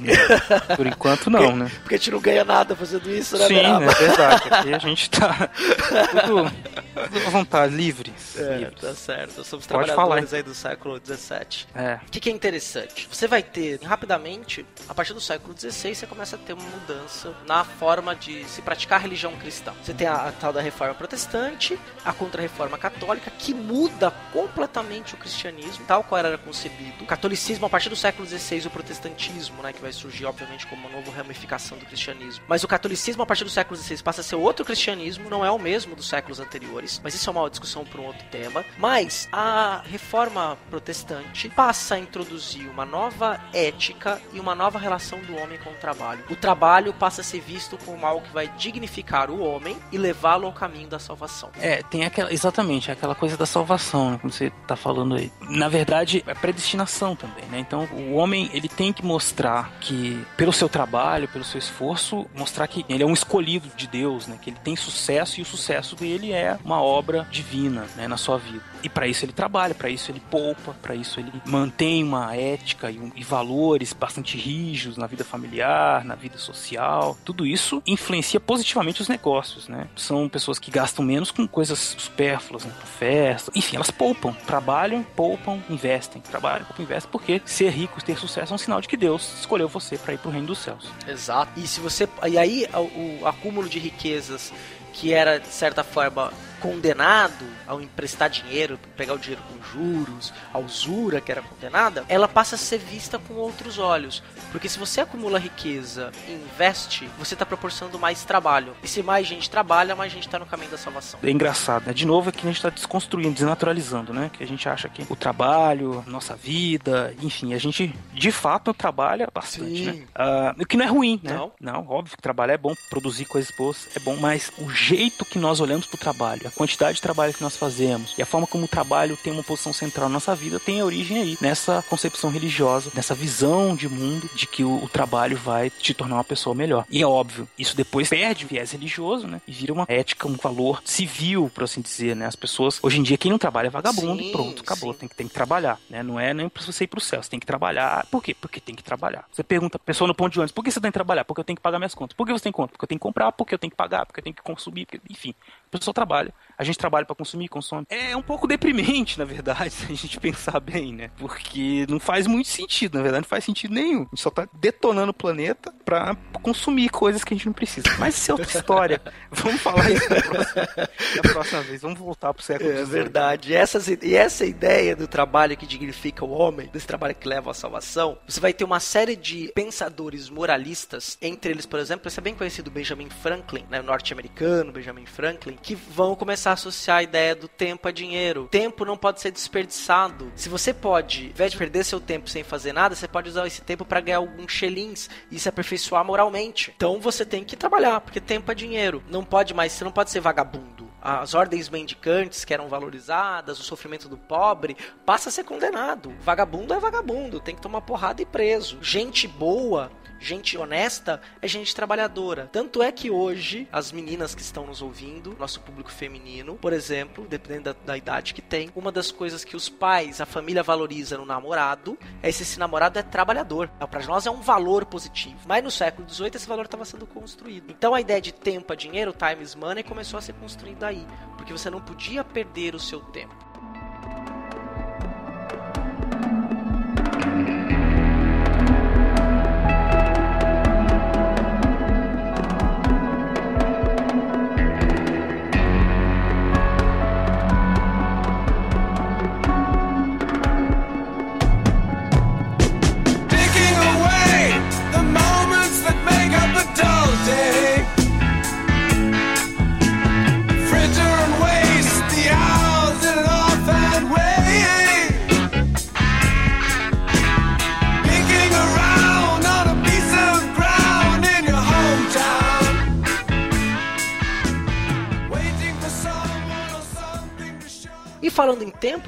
por enquanto não, né? Porque a gente não ganha nada fazendo isso, né, Sim, é verdade. Aqui a gente tá tudo À vontade, livres. É, livres. tá certo. Somos Pode trabalhadores falar. aí do século XVII. É. O que, que é interessante? Você vai ter, rapidamente, a partir do século XVI, você começa a ter uma mudança na forma de se praticar a religião cristã. Você tem a, a tal da reforma protestante, a contra-reforma católica, que muda completamente o cristianismo, tal qual era concebido. O catolicismo, a partir do século XVI, o protestantismo, né, que vai surgir, obviamente, como uma nova ramificação do cristianismo. Mas o catolicismo, a partir do século XVI, passa a ser outro cristianismo, não é o mesmo dos séculos anteriores, mas isso é uma discussão para um outro tema. Mas a reforma protestante passa a introduzir uma nova ética e uma nova relação do homem com o trabalho. O trabalho passa a ser visto como algo que vai dignificar o homem e levá-lo ao caminho da salvação. É, tem aquela. Exatamente, aquela coisa da salvação, né? Como você tá falando aí. Na verdade, é predestinação também, né? Então, o homem, ele tem que mostrar que, pelo seu trabalho, pelo seu esforço, mostrar que ele é um escolhido de Deus, né? Que ele tem sucesso e o sucesso dele é uma obra divina, né? Na sua vida. E para isso ele trabalha, para isso ele poupa, para isso ele mantém uma ética e, um- e valores bastante rígidos na vida familiar, na vida social. Tudo isso influencia positivamente os negócios, né? São pessoas que gastam menos com coisas supérfluas, né? Festa. Enfim, elas poupam, trabalham, poupam, investem. Trabalham, poupam, investem, porque ser rico, ter sucesso é um sinal de que Deus escolheu você para ir pro reino dos céus. Exato. E se você e aí o, o acúmulo de riquezas que era de certa forma condenado ao emprestar dinheiro, pegar o dinheiro com juros, a usura que era condenada, ela passa a ser vista com outros olhos. Porque se você acumula riqueza e investe, você está proporcionando mais trabalho. E se mais gente trabalha, mais gente está no caminho da salvação. É engraçado, né? De novo é que a gente tá desconstruindo, desnaturalizando, né? Que a gente acha que o trabalho, nossa vida, enfim, a gente de fato trabalha bastante, Sim. né? Ah, o que não é ruim, né? Não. Não, óbvio que trabalhar é bom, produzir coisas boas é bom, mas o jeito que nós olhamos pro trabalho, a quantidade de trabalho que nós fazemos e a forma como o trabalho tem uma posição central na nossa vida tem origem aí nessa concepção religiosa, nessa visão de mundo de que o, o trabalho vai te tornar uma pessoa melhor. E é óbvio, isso depois perde o viés religioso, né? E vira uma ética, um valor civil, por assim dizer, né? As pessoas, hoje em dia, quem não trabalha é vagabundo Sim, e pronto, acabou. sim. Tem que, tem que trabalhar, né? Não é nem pra você ir pro céu, você tem que trabalhar. Por quê? Porque tem que trabalhar. Você pergunta a pessoa no ponto de ônibus, por que você tem que trabalhar? Porque eu tenho que pagar minhas contas. Por que você tem conta? Porque eu tenho que comprar, porque eu tenho que pagar, porque eu tenho que consumir, porque... enfim. A pessoa trabalha. A gente trabalha pra consumir, consome. É um pouco deprimente, na verdade, se a gente pensar bem, né? Porque não faz muito sentido, na verdade, não faz sentido nenhum. A gente só tá detonando o planeta pra consumir coisas que a gente não precisa. Mas isso é outra história. Vamos falar isso na próxima, na próxima vez. Vamos voltar pro século É XVIII. verdade. E essa, e essa ideia do trabalho que dignifica o homem, desse trabalho que leva à salvação, você vai ter uma série de pensadores moralistas, entre eles, por exemplo, esse é bem conhecido Benjamin Franklin, né, o norte-americano Benjamin Franklin, que vão começar a associar a ideia do tempo a dinheiro. Tempo não pode ser desperdiçado. Se você pode, ao invés de perder seu tempo sem fazer nada, você pode usar esse tempo para ganhar alguns shillings e se aperfeiçoar moralmente. Então você tem que trabalhar, porque tempo é dinheiro. Não pode mais, você não pode ser vagabundo as ordens mendicantes que eram valorizadas, o sofrimento do pobre, passa a ser condenado. Vagabundo é vagabundo, tem que tomar porrada e preso. Gente boa, gente honesta, é gente trabalhadora. Tanto é que hoje, as meninas que estão nos ouvindo, nosso público feminino, por exemplo, dependendo da, da idade que tem, uma das coisas que os pais, a família valoriza no namorado é se esse namorado é trabalhador. Para nós é um valor positivo. Mas no século XVIII esse valor estava sendo construído. Então a ideia de tempo é dinheiro, time is money, começou a ser construída aí. Porque você não podia perder o seu tempo.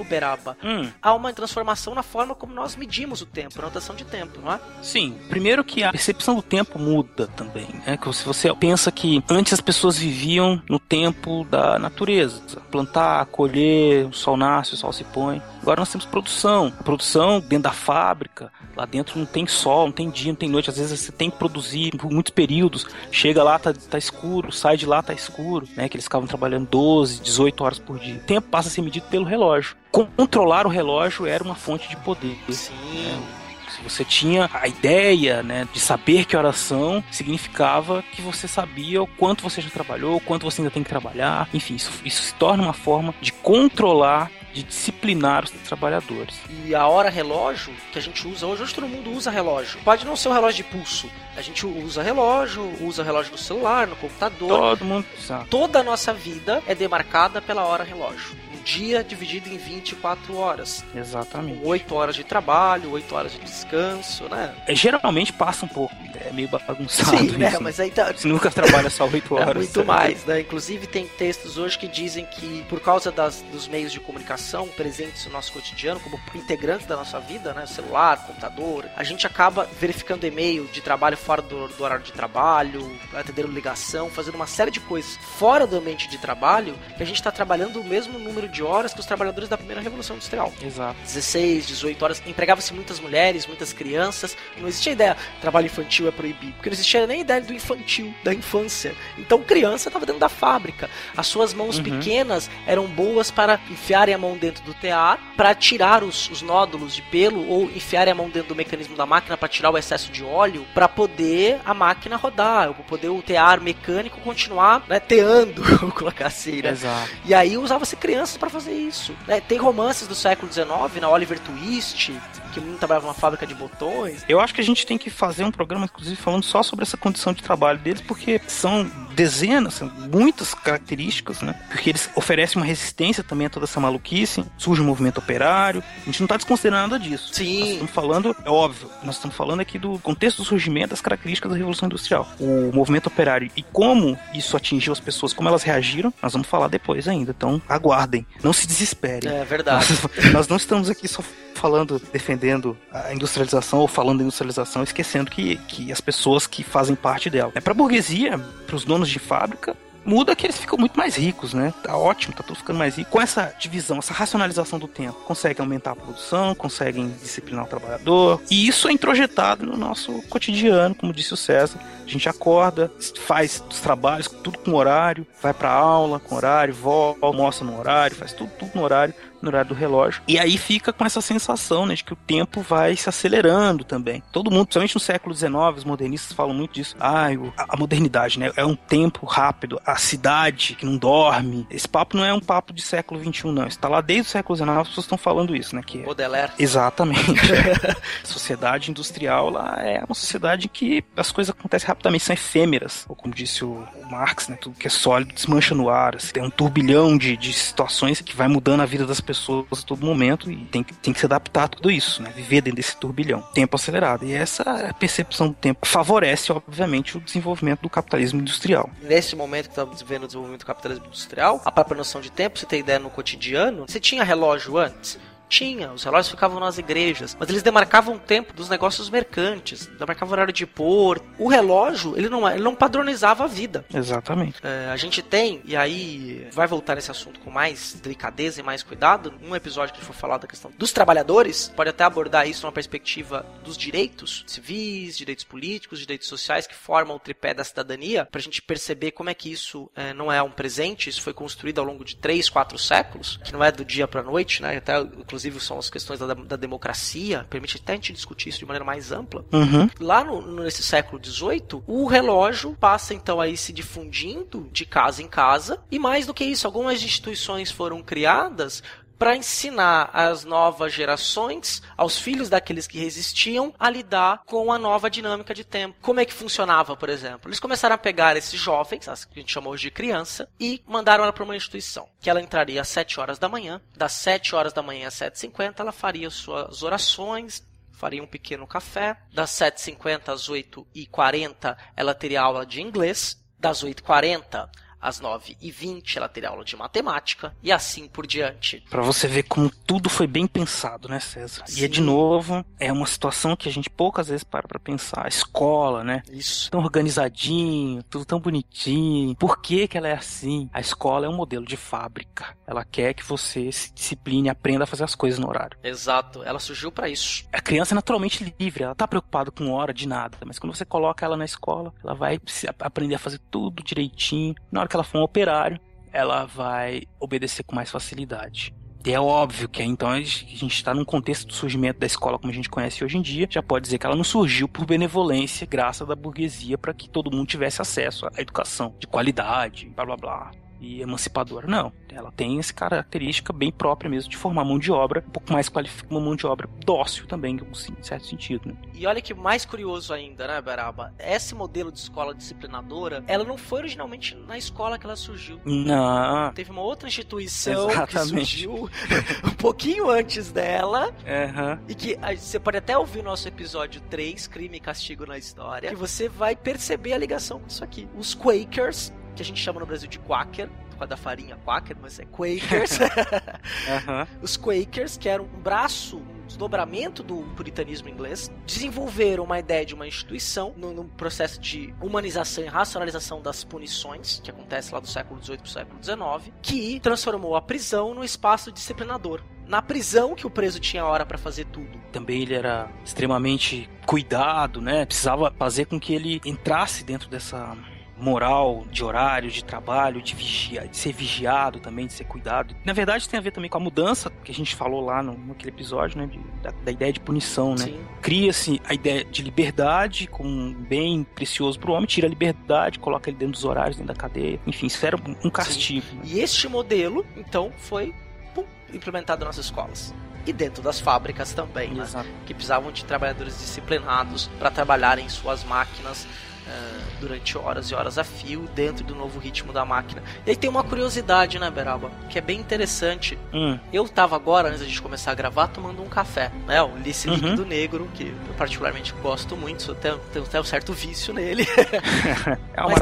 Em tempo, Beraba, Hum. há uma transformação na forma como nós medimos o tempo, a notação de tempo, não é? Sim, primeiro que a percepção do tempo muda também, né? Que se você pensa que antes as pessoas viviam no tempo da natureza, plantar, colher, o sol nasce, o sol se põe. Agora nós temos produção. Produção dentro da fábrica. Lá dentro não tem sol, não tem dia, não tem noite. Às vezes você tem que produzir por muitos períodos. Chega lá, tá, tá escuro. Sai de lá, tá escuro. Né? Que eles ficavam trabalhando 12, 18 horas por dia. O tempo passa a ser medido pelo relógio. Controlar o relógio era uma fonte de poder. Sim. Se você tinha a ideia né, de saber que horas são, significava que você sabia o quanto você já trabalhou, o quanto você ainda tem que trabalhar. Enfim, isso, isso se torna uma forma de controlar de disciplinar os trabalhadores. E a hora relógio que a gente usa hoje, hoje todo mundo usa relógio. Pode não ser um relógio de pulso. A gente usa relógio, usa relógio no celular, no computador. Todo mundo sabe. Toda a nossa vida é demarcada pela hora relógio. Um dia dividido em 24 horas. Exatamente. Com 8 horas de trabalho, 8 horas de descanso, né? É, geralmente passa um pouco, é meio bagunçado. Sim, né? isso. Mas aí tá. Você nunca trabalha só 8 horas. É muito mais, né? Inclusive tem textos hoje que dizem que por causa das, dos meios de comunicação presentes no nosso cotidiano, como integrantes da nossa vida, né? Celular, computador, a gente acaba verificando e-mail de trabalho fora do, do horário de trabalho, atendendo ligação, fazendo uma série de coisas fora do ambiente de trabalho, que a gente está trabalhando o mesmo número de horas que os trabalhadores da primeira revolução industrial. Exato. 16, 18 horas. Empregava-se muitas mulheres, muitas crianças. Não existia ideia trabalho infantil proibido, porque não existia nem ideia do infantil, da infância. Então criança estava dentro da fábrica. As suas mãos Uhum. pequenas eram boas para enfiarem a mão dentro do tear, para tirar os, os nódulos de pelo ou enfiarem a mão dentro do mecanismo da máquina para tirar o excesso de óleo, para poder a máquina rodar, para poder o tear mecânico continuar né, teando, vou colocar assim, né? Exato. E aí usava-se crianças para fazer isso. né? Tem romances do século XIX, na Oliver Twist, que menino trabalhava numa fábrica de botões. Eu acho que a gente tem que fazer um programa, inclusive, falando só sobre essa condição de trabalho deles, porque são dezenas, são muitas características, né? Porque eles oferecem uma resistência também a toda essa maluquice, surge o movimento operário. A gente não tá desconsiderando nada disso. Sim. Nós estamos falando, é óbvio, nós estamos falando aqui do contexto do surgimento das características da Revolução Industrial. O movimento operário e como isso atingiu as pessoas, como elas reagiram, nós vamos falar depois ainda. Então, aguardem. Não se desesperem. É verdade. Nós, nós não estamos aqui só falando, defendendo a industrialização ou falando industrialização, esquecendo que, que as pessoas que fazem parte dela. É para a burguesia, para os donos de fábrica, muda que eles ficam muito mais ricos, né? Tá ótimo, tá tudo ficando mais rico. Com essa divisão, essa racionalização do tempo, conseguem aumentar a produção, conseguem disciplinar o trabalhador. E isso é introjetado no nosso cotidiano, como disse o César. A gente acorda, faz os trabalhos, tudo com horário, vai pra aula com horário, volta, almoça no horário, faz tudo, tudo no horário, no horário do relógio. E aí fica com essa sensação, né, de que o tempo vai se acelerando também. Todo mundo, principalmente no século XIX, os modernistas falam muito disso. Ah, a modernidade, né, é um tempo rápido, a cidade que não dorme. Esse papo não é um papo de século XXI, não. Está lá desde o século XIX, as pessoas estão falando isso, né, que é Baudelaire. Exatamente. a sociedade industrial lá é uma sociedade em que as coisas acontecem rapidamente, são efêmeras. Ou como disse o, o Marx, né? Tudo que é sólido desmancha no ar. assim, tem um turbilhão de, de situações que vai mudando a vida das pessoas a todo momento e tem, que- tem que se adaptar a tudo isso, né? Viver dentro desse turbilhão. Tempo acelerado. E essa percepção do tempo favorece, obviamente, o desenvolvimento do capitalismo industrial. Nesse momento que estamos vivendo o desenvolvimento do capitalismo industrial, a própria noção de tempo, você tem ideia no cotidiano, você tinha relógio antes? Tinha, os relógios ficavam nas igrejas, mas eles demarcavam o tempo dos negócios mercantes, demarcavam o horário de pôr. O relógio, ele não, ele não padronizava a vida. Exatamente. É, a gente tem, e aí vai voltar nesse assunto com mais delicadeza e mais cuidado, num episódio que a gente for falar da questão dos trabalhadores, pode até abordar isso numa perspectiva dos direitos civis, direitos políticos, direitos sociais que formam o tripé da cidadania, pra gente perceber como é que isso é, não é um presente, isso foi construído ao longo de três, quatro séculos, que não é do dia pra noite, né? Até, inclusive, são as questões da, da democracia, permite até a gente discutir isso de maneira mais ampla. Uhum. Lá no- nesse século XVIII, o relógio passa então aí se difundindo de casa em casa, e mais do que isso, algumas instituições foram criadas para ensinar as novas gerações, aos filhos daqueles que resistiam, a lidar com a nova dinâmica de tempo. Como é que funcionava, por exemplo? Eles começaram a pegar esses jovens, as que a gente chamou hoje de criança, e mandaram ela para uma instituição, que ela entraria às 7 horas da manhã, das 7 horas da manhã às 7h50, ela faria suas orações, faria um pequeno café. Das 7h50 às 8h40 ela teria aula de inglês. Das 8h40 às 9h20 ela teria aula de matemática e assim por diante. Pra você ver como tudo foi bem pensado, né, César? E é de Sim. novo, é uma situação que a gente poucas vezes para pra pensar. A escola, né? Isso. Tão organizadinho, tudo tão bonitinho. Por que que ela é assim? A escola é um modelo de fábrica. Ela quer que você se discipline e aprenda a fazer as coisas no horário. Exato, ela surgiu pra isso. A criança é naturalmente livre, ela tá preocupada com hora de nada, mas quando você coloca ela na escola, ela vai aprender a fazer tudo direitinho. Na hora que ela for um operário, ela vai obedecer com mais facilidade. E é óbvio que então a gente está num contexto do surgimento da escola como a gente conhece hoje em dia, já pode dizer que ela não surgiu por benevolência, graça da burguesia, para que todo mundo tivesse acesso à educação de qualidade, blá blá blá. E emancipadora, não. Ela tem essa característica bem própria mesmo de formar mão de obra, um pouco mais qualificada, uma mão de obra dócil também, em certo sentido, né? E olha que mais curioso ainda, né, Beraba? Esse modelo de escola disciplinadora, ela não foi originalmente na escola que ela surgiu. Não. Teve uma outra instituição que Exatamente. surgiu um pouquinho antes dela. Aham. E que você pode até ouvir o nosso episódio 3, Crime e Castigo na História, que você vai perceber a ligação com isso aqui. Os Quakers, que a gente chama no Brasil de Quaker, por causa da farinha Quaker, mas é Quakers. Aham. Os Quakers, que eram um braço, um desdobramento do puritanismo inglês, desenvolveram uma ideia de uma instituição no, no processo de humanização e racionalização das punições, que acontece lá do século XVIII para o século XIX, que transformou a prisão num espaço disciplinador. Na prisão que o preso tinha hora para fazer tudo. Também ele era extremamente cuidado, né? Precisava fazer com que ele entrasse dentro dessa moral de horário, de trabalho, de, vigia, de ser vigiado também, de ser cuidado. Na verdade, tem a ver também com a mudança que a gente falou lá no, naquele episódio, né? de- da, da ideia de punição, né? Cria-se a ideia de liberdade como um bem precioso para o homem, tira a liberdade, coloca ele dentro dos horários, dentro da cadeia. Enfim, isso era um- um castigo. né? E este modelo, então, foi pum, implementado nas escolas. E dentro das fábricas também, né? Que precisavam de trabalhadores disciplinados para trabalharem em suas máquinas eh, durante horas e horas a fio dentro do novo ritmo da máquina. E aí tem uma curiosidade, né, Beraba? Que é bem interessante. Hum, Eu tava agora, antes da gente começar a gravar, tomando um café, né? O Lice Uhum. Líquido Negro, que eu particularmente gosto muito, eu tenho, tenho até um certo vício nele. é uma Mas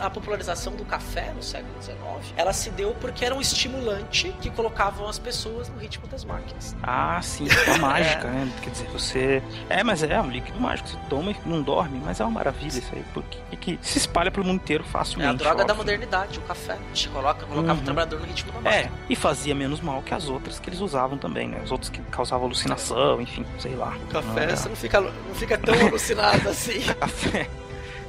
a, a popularização do café no século XIX, ela se deu porque era um estimulante que colocavam as pessoas no ritmo das máquinas. Ah, sim, a mágica, né? Quer dizer, você. É, mas é um líquido mágico. Você toma e não dorme, mas é uma maravilha isso aí. Porque e que se espalha pelo mundo inteiro É facilmente. a droga da óbvio. modernidade, o café. A gente coloca, colocava Uhum. o trabalhador no ritmo da É, e fazia menos mal que as outras que eles usavam também, né? Os outros que causavam alucinação, enfim, sei lá. O café, Não, é. você não fica, não fica tão alucinado assim. Café.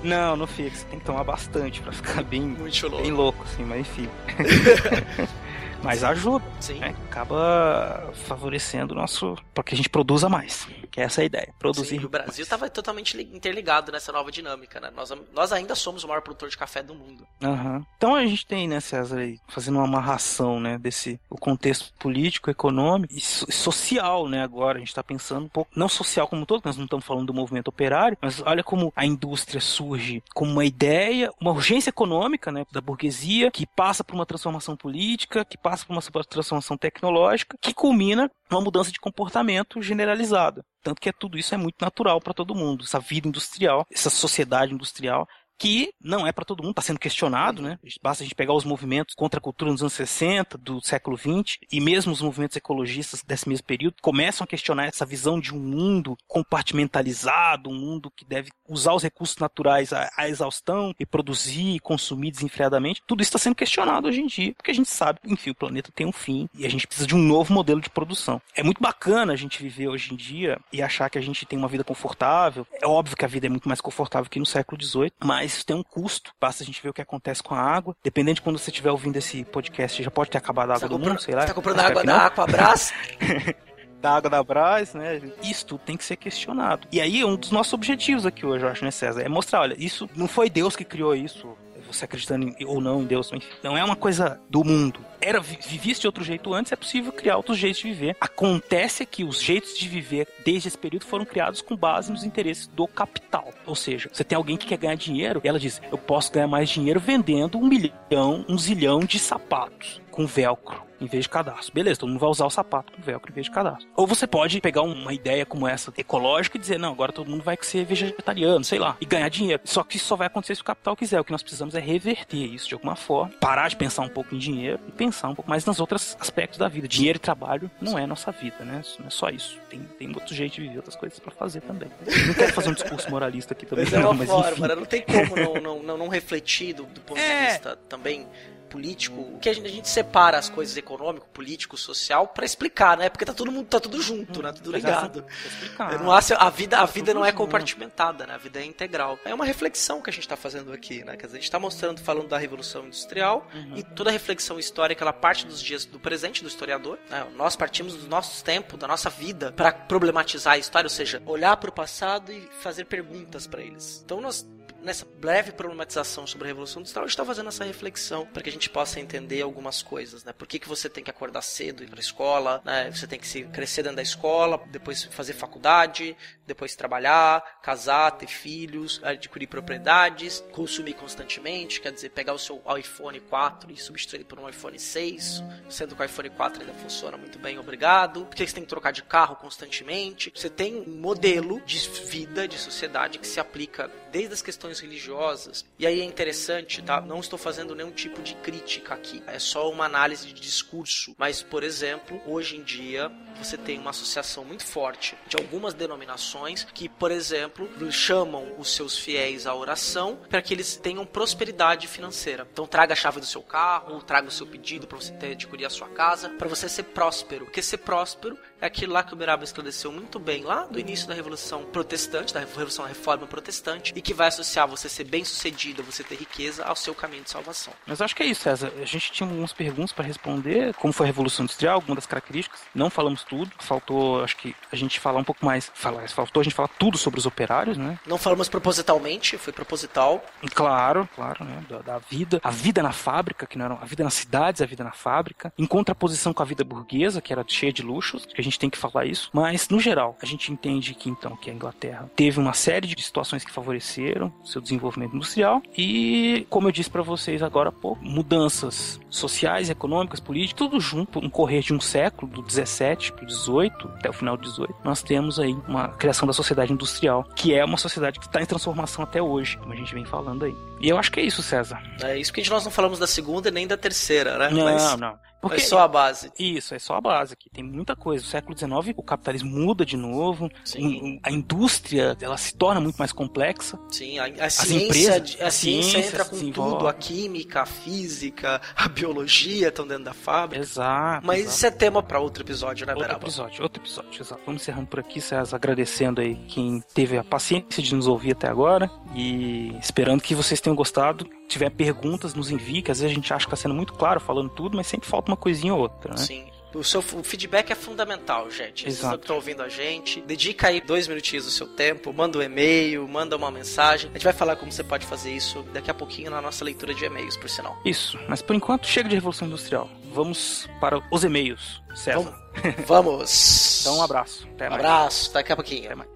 Não, não fica. Você tem que tomar bastante pra ficar bem, Muito bem louco. louco, assim, mas enfim. mas ajuda, Sim. né? Acaba favorecendo o nosso. porque a gente produza mais. Que essa é a ideia. Produzir. Sim, e o Brasil estava totalmente li- interligado nessa nova dinâmica, né? Nós, nós ainda somos o maior produtor de café do mundo. Aham. Então a gente tem, né, César, aí, fazendo uma amarração, né, desse o contexto político, econômico e so- social, né, agora a gente está pensando um pouco, não social como um todo, nós não estamos falando do movimento operário, mas olha como a indústria surge como uma ideia, uma urgência econômica, né, da burguesia, que passa por uma transformação política, que passa por uma transformação tecnológica, que culmina numa mudança de comportamento generalizada. Tanto que é, tudo isso é muito natural para todo mundo, essa vida industrial, essa sociedade industrial que não é para todo mundo, está sendo questionado, né? Basta a gente pegar os movimentos contra a cultura nos anos 60, do século 20, e mesmo os movimentos ecologistas desse mesmo período começam a questionar essa visão de um mundo compartimentalizado, um mundo que deve usar os recursos naturais à, à exaustão e produzir e consumir desenfreadamente. Tudo isso está sendo questionado hoje em dia, porque a gente sabe, enfim, o planeta tem um fim e a gente precisa de um novo modelo de produção. É muito bacana a gente viver hoje em dia e achar que a gente tem uma vida confortável. É óbvio que a vida é muito mais confortável que no século XVIII, mas isso tem um custo. Basta a gente ver o que acontece com a água. Dependendo de quando você estiver ouvindo esse podcast, já pode ter acabado a água tá do comprando, mundo, sei lá. você tá comprando água da não. Aquabras? da água da Brás, né? Isso tudo tem que ser questionado. E aí, um dos nossos objetivos aqui hoje, eu acho, né, César? É mostrar, olha, isso não foi Deus que criou isso, você acreditando em, ou não em Deus, enfim, não é uma coisa do mundo. Era vi- vivia de outro jeito antes, é possível criar outros jeitos de viver. Acontece que os jeitos de viver desde esse período foram criados com base nos interesses do capital. Ou seja, você tem alguém que quer ganhar dinheiro, e ela diz: Eu posso ganhar mais dinheiro vendendo um milhão, um zilhão de sapatos. com velcro em vez de cadastro. Beleza, todo mundo vai usar o sapato com velcro em vez de cadastro. Ou você pode pegar uma ideia como essa ecológica e dizer, não, agora todo mundo vai ser vegetariano, sei lá, e ganhar dinheiro. Só que isso só vai acontecer se o capital quiser. O que nós precisamos é reverter isso de alguma forma, parar de pensar um pouco em dinheiro e pensar um pouco mais nos outros aspectos da vida. Dinheiro e trabalho não é nossa vida, né? Não é só isso. Tem, tem outro jeito de viver, outras coisas para fazer também. Não quero fazer um discurso moralista aqui também, Mas é não, uma mas forma, enfim. né? não tem como não, não, não, não refletir do, do ponto É. de vista também político, que a gente, a gente separa as coisas econômico, político, social pra explicar, né? Porque tá todo mundo tá tudo junto, né? Tudo ligado. explicar. Não há, a vida, a vida tudo não é compartimentada, né? A vida é integral. É uma reflexão que a gente tá fazendo aqui, né? Quer dizer, a gente tá mostrando, falando da Revolução Industrial Uhum. e toda a reflexão histórica, ela parte dos dias do presente do historiador. né? Nós partimos dos nossos tempos, da nossa vida, pra problematizar a história, ou seja, olhar pro passado e fazer perguntas pra eles. Então nós nessa breve problematização sobre a Revolução Industrial, a gente está fazendo essa reflexão para que a gente possa entender algumas coisas, né? Por que, que você tem que acordar cedo ir para a escola, né? Você tem que se crescer dentro da escola, depois fazer faculdade, depois trabalhar, casar, ter filhos, adquirir propriedades, consumir constantemente, quer dizer, pegar o seu iPhone 4 e substituir por um iPhone 6, sendo que o iPhone 4 ainda funciona muito bem, obrigado. Por que você tem que trocar de carro constantemente? Você tem um modelo de vida, de sociedade que se aplica desde as questões religiosas. E aí é interessante, tá? Não estou fazendo nenhum tipo de crítica aqui. É só uma análise de discurso. Mas, por exemplo, hoje em dia você tem uma associação muito forte de algumas denominações que, por exemplo, chamam os seus fiéis à oração para que eles tenham prosperidade financeira. Então traga a chave do seu carro, traga o seu pedido para você ter adquirir a sua casa, para você ser próspero. Porque ser próspero é aquilo lá que o Beraba esclareceu muito bem lá do início da Revolução Protestante, da Revolução Reforma Protestante, e que vai associar você ser bem sucedido, você ter riqueza ao seu caminho de salvação. Mas acho que é isso, César. A gente tinha algumas perguntas para responder, como foi a Revolução Industrial, algumas das características. Não falamos tudo, faltou, acho que a gente falar um pouco mais, falar, faltou a gente falar tudo sobre os operários, né? Não falamos propositalmente, foi proposital. Claro, claro, né? Da, da vida, a vida na fábrica, que não era a vida nas cidades, a vida na fábrica, em contraposição com a vida burguesa, que era cheia de luxos, que a gente tem que falar isso. Mas, no geral, a gente entende que então que a Inglaterra teve uma série de situações que favoreceram o seu desenvolvimento industrial e, como eu disse para vocês agora há pouco, mudanças sociais, econômicas, políticas, tudo junto, um correr de um século, do 17 para o 18, até o final do 18, nós temos aí uma criação da sociedade industrial, que é uma sociedade que está em transformação até hoje, como a gente vem falando aí. E eu acho que é isso, César. É isso que nós não falamos da segunda nem da terceira, né? Não, Mas não. É só a base. Isso, é só a base aqui. Tem muita coisa. O século XIX, o capitalismo muda de novo. Sim. A indústria, ela se torna muito mais complexa. Sim, a, a As ciência, empresas- a a ciência ciência entra com tudo, a química, a física, a biologia estão dentro da fábrica. Exato. Mas exato. isso é tema para outro episódio, né, Outro Beraba? episódio, outro episódio, exato. Vamos encerrando por aqui, César, agradecendo aí quem teve a paciência de nos ouvir até agora e esperando que vocês tenham gostado. Se tiver perguntas, nos envie, que às vezes a gente acha que está sendo muito claro falando tudo, mas sempre falta uma coisinha ou outra, né? Sim. O seu o feedback é fundamental, gente. Vocês Exato. que estão ouvindo a gente, dedica aí dois minutinhos do seu tempo, manda um e-mail, manda uma mensagem. A gente vai falar como você pode fazer isso daqui a pouquinho na nossa leitura de e-mails, por sinal. Isso, mas por enquanto chega de Revolução Industrial. Vamos para os e-mails, César. Vamos. Vamos. Então um abraço. Até Um mais. abraço, daqui a pouquinho. Até mais.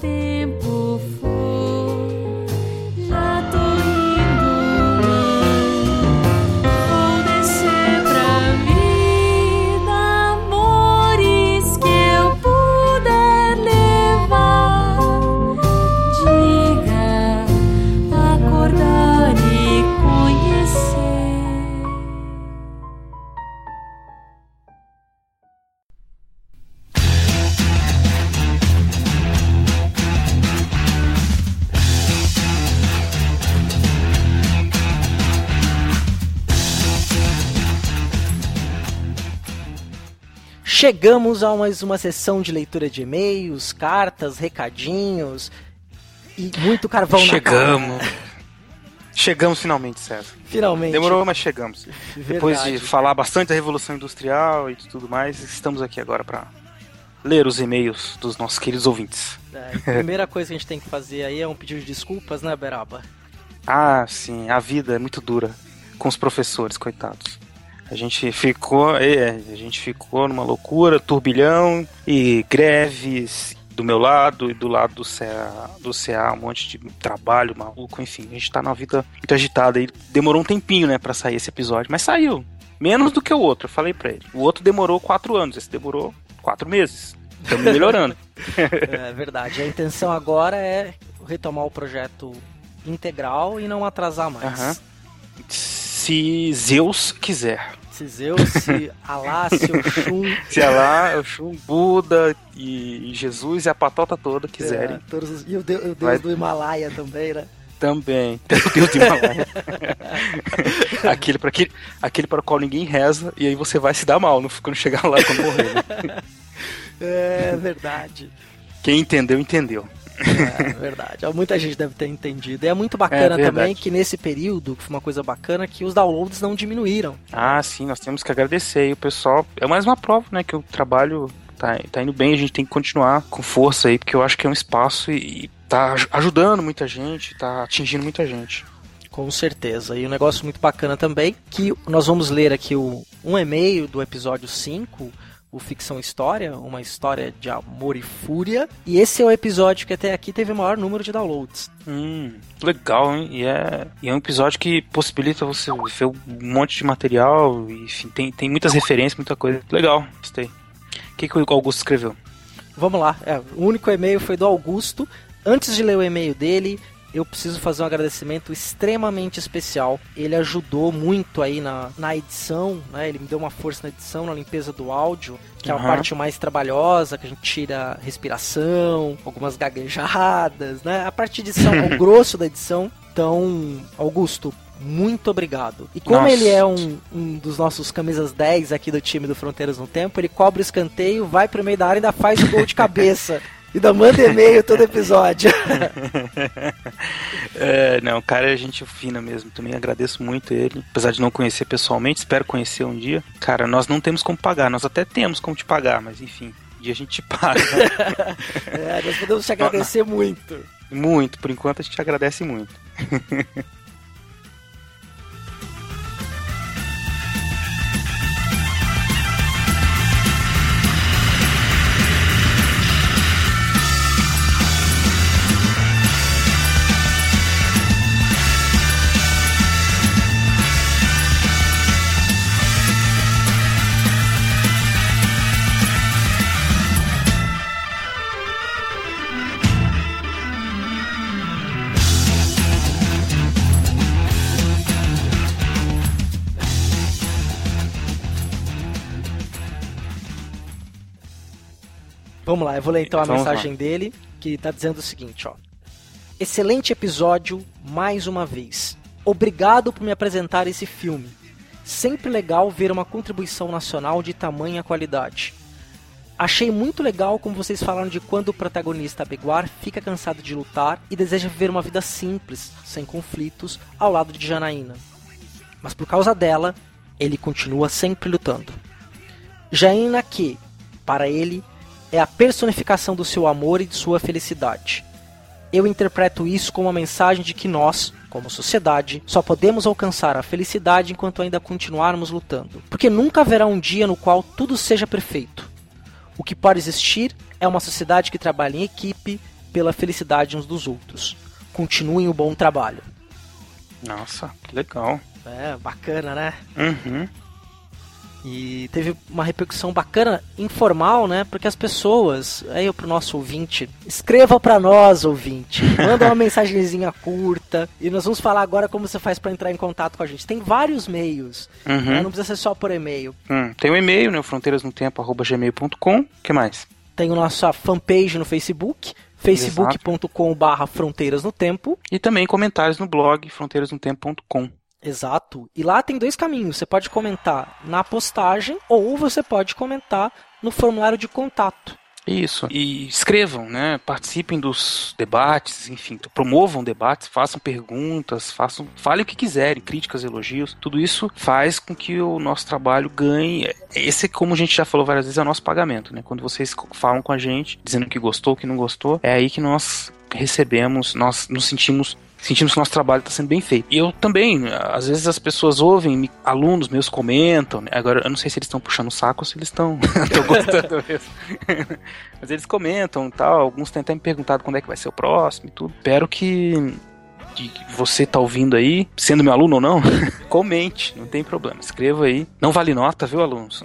Tempo Chegamos a mais uma sessão de leitura de e-mails, cartas, recadinhos e muito carvão na Chegamos. cara. Chegamos finalmente, César. Finalmente. Demorou, mas chegamos. Depois de Verdade. falar bastante da Revolução Industrial e de tudo mais, estamos aqui agora para ler os e-mails dos nossos queridos ouvintes. É, a primeira coisa que a gente tem que fazer aí é um pedido de desculpas, né, Beraba? Ah, sim, a vida é muito dura com os professores, coitados. A gente ficou, é, a gente ficou numa loucura, turbilhão e greves do meu lado e do lado do CA, do CA, um monte de trabalho maluco, enfim, a gente tá numa vida muito agitada aí. Demorou um tempinho, né, pra sair esse episódio, mas saiu. Menos do que o outro, eu falei pra ele. O outro demorou quatro anos, esse demorou quatro meses. Estamos melhorando. É verdade. A intenção agora é retomar o projeto integral e não atrasar mais. Aham. Se Zeus quiser. Se Zeus, se Alá, se Oxum, Se Alá, Oxum, Buda e Jesus e a patota toda quiserem. é, todos os- e o Deus, o Deus Vai- do Himalaia também, né? Também. Meu Deus do Himalaia. aquele, para aquele, aquele para o qual ninguém reza, e aí você vai se dar mal no- quando chegar lá quando morrer. né? É verdade. Quem entendeu, entendeu. É verdade. Muita gente deve ter entendido. E é muito bacana É também que nesse período, que foi uma coisa bacana, que os downloads não diminuíram. Ah, sim, nós temos que agradecer. E o pessoal, é mais uma prova, né, que o trabalho tá, tá indo bem, a gente tem que continuar com força aí, porque eu acho que é um espaço e, e tá aj- ajudando muita gente, tá atingindo muita gente. Com certeza. E um negócio muito bacana também, que nós vamos ler aqui o, um e-mail do episódio 5, o Ficção História, uma história de amor e fúria. E esse é o episódio que até aqui teve o maior número de downloads. Hum, legal, hein? E é, e é um episódio que possibilita você ver um monte de material, enfim, tem, tem muitas referências, muita coisa. Legal, gostei. O que, que o Augusto escreveu? Vamos lá. É, o único e-mail foi do Augusto. Antes de ler o e-mail dele, eu preciso fazer um agradecimento extremamente especial. Ele ajudou muito aí na, na edição, né? Ele me deu uma força na edição, na limpeza do áudio, que é a parte mais trabalhosa, que a gente tira respiração, algumas gaguejadas, né? A parte de edição, o grosso da edição. Então, Augusto, muito obrigado. E como Nossa. ele é um, um dos nossos camisas 10 aqui do time do Fronteiras no Tempo, ele cobra o escanteio, vai pro meio da área e ainda faz o gol de cabeça. E ainda manda e-mail todo episódio. É, não, o cara é gente fina mesmo. Também agradeço muito ele. Apesar de não conhecer pessoalmente, espero conhecer um dia. Cara, nós não temos como pagar. Nós até temos como te pagar, mas enfim, um dia a gente te paga. É, nós podemos te agradecer muito. muito, por enquanto a gente agradece muito. Vamos lá, eu vou ler então a Vamos mensagem dele, que tá dizendo o seguinte, ó. Excelente episódio, mais uma vez. Obrigado por me apresentar esse filme. Sempre legal ver uma contribuição nacional de tamanha qualidade. Achei muito legal como vocês falaram de quando o protagonista Beguar fica cansado de lutar e deseja viver uma vida simples, sem conflitos, ao lado de Janaína. Mas por causa dela, ele continua sempre lutando. Janaína que, para ele, é a personificação do seu amor e de sua felicidade. Eu interpreto isso como uma mensagem de que nós, como sociedade, só podemos alcançar a felicidade enquanto ainda continuarmos lutando. Porque nunca haverá um dia no qual tudo seja perfeito. O que pode existir é uma sociedade que trabalha em equipe pela felicidade uns dos outros. Continuem o bom trabalho. Nossa, que legal. É, bacana, né? Uhum. E teve uma repercussão bacana, informal, né? Porque as pessoas, aí pro nosso ouvinte, escreva pra nós, ouvinte, manda uma mensagenzinha curta e nós vamos falar agora como você faz pra entrar em contato com a gente. Tem vários meios, Uhum. né? não precisa ser só por e-mail. Hum, tem o e-mail, né? fronteirasnotempo.gmail.com. O que mais? Tem a nossa fanpage no Facebook, facebook.com/barra Fronteiras no Tempo. E também comentários no blog fronteirasnotempo.com. Exato. E lá tem dois caminhos. Você pode comentar na postagem ou você pode comentar no formulário de contato. Isso. E escrevam, né? Participem dos debates, enfim, promovam debates, façam perguntas, façam, falem o que quiserem, críticas, elogios. Tudo isso faz com que o nosso trabalho ganhe. Esse, como a gente já falou várias vezes, é o nosso pagamento, né? Quando vocês falam com a gente, dizendo que gostou, que não gostou, é aí que nós recebemos, nós nos sentimos sentimos que nosso trabalho está sendo bem feito. E eu também, às vezes as pessoas ouvem, alunos meus comentam, né? agora eu não sei se eles estão puxando o saco ou se eles estão gostando mesmo. Mas eles comentam tal, alguns têm até me perguntado quando é que vai ser o próximo e tudo. Espero que que você tá ouvindo aí, sendo meu aluno ou não, comente, não tem problema, escreva aí. Não vale nota, viu, alunos?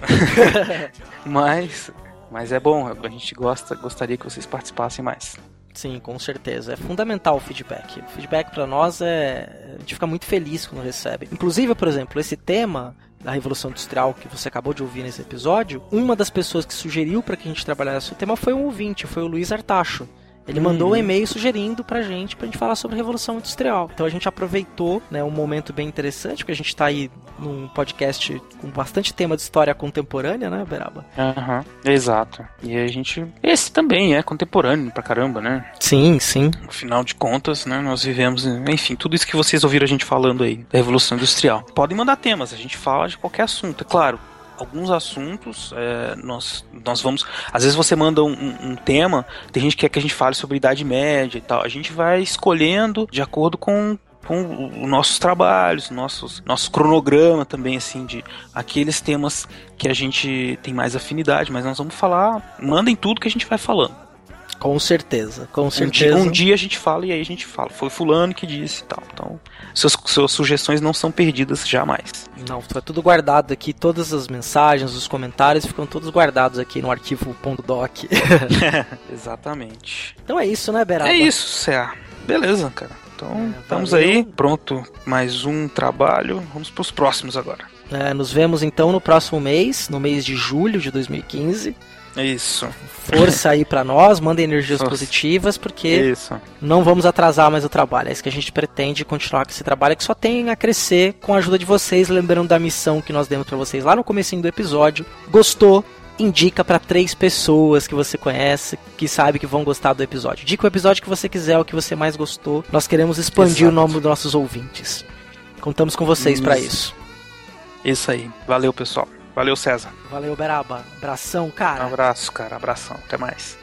mas, mas é bom, a gente gosta, gostaria que vocês participassem mais. Sim, com certeza. É fundamental o feedback. O feedback para nós é. A gente fica muito feliz quando recebe. Inclusive, por exemplo, esse tema da Revolução Industrial que você acabou de ouvir nesse episódio, uma das pessoas que sugeriu para que a gente trabalhasse o tema foi um ouvinte, foi o Luiz Artacho. Ele mandou um e-mail sugerindo pra gente, pra gente falar sobre a Revolução Industrial. Então a gente aproveitou, né, um momento bem interessante, porque a gente tá aí num podcast com bastante tema de história contemporânea, né, Beraba? Aham, uhum, exato. E a gente. Esse também é contemporâneo pra caramba, né? Sim, sim. Afinal de contas, né, nós vivemos, enfim, tudo isso que vocês ouviram a gente falando aí, da Revolução Industrial. Podem mandar temas, a gente fala de qualquer assunto, é claro alguns assuntos, é, nós, nós vamos. Às vezes você manda um, um, tema, tem gente que quer que a gente fale sobre Idade Média e tal. A gente vai escolhendo de acordo com, com os nossos trabalhos, nossos, nosso cronograma também, assim, de aqueles temas que a gente tem mais afinidade, mas nós vamos falar, mandem tudo que a gente vai falando. Com certeza, com certeza. Um dia, um dia, a gente fala e aí a gente fala. Foi fulano que disse e tal. Então, suas, suas sugestões não são perdidas jamais. Não, foi tudo guardado aqui. Todas as mensagens, os comentários ficam todos guardados aqui no arquivo .doc. Exatamente. Então é isso, né, Beraba? É isso, Cé. Beleza, cara. Então, é, estamos valeu. aí. Pronto, mais um trabalho. Vamos para os próximos agora. É, nos vemos então no próximo mês, no mês de julho de 2015. Isso. Força aí para nós, mandem energias Força. positivas, porque isso. não vamos atrasar mais o trabalho. É isso que a gente pretende continuar com esse trabalho que só tem a crescer com a ajuda de vocês, lembrando da missão que nós demos para vocês lá no comecinho do episódio. Gostou? Indica para três pessoas que você conhece, que sabe que vão gostar do episódio. Dica o episódio que você quiser, o que você mais gostou. Nós queremos expandir Exato. o nome dos nossos ouvintes. Contamos com vocês para isso. Isso aí. Valeu, pessoal. Valeu, César. Valeu, Beraba. Abração, cara. Um abraço, cara. Abração. Até mais.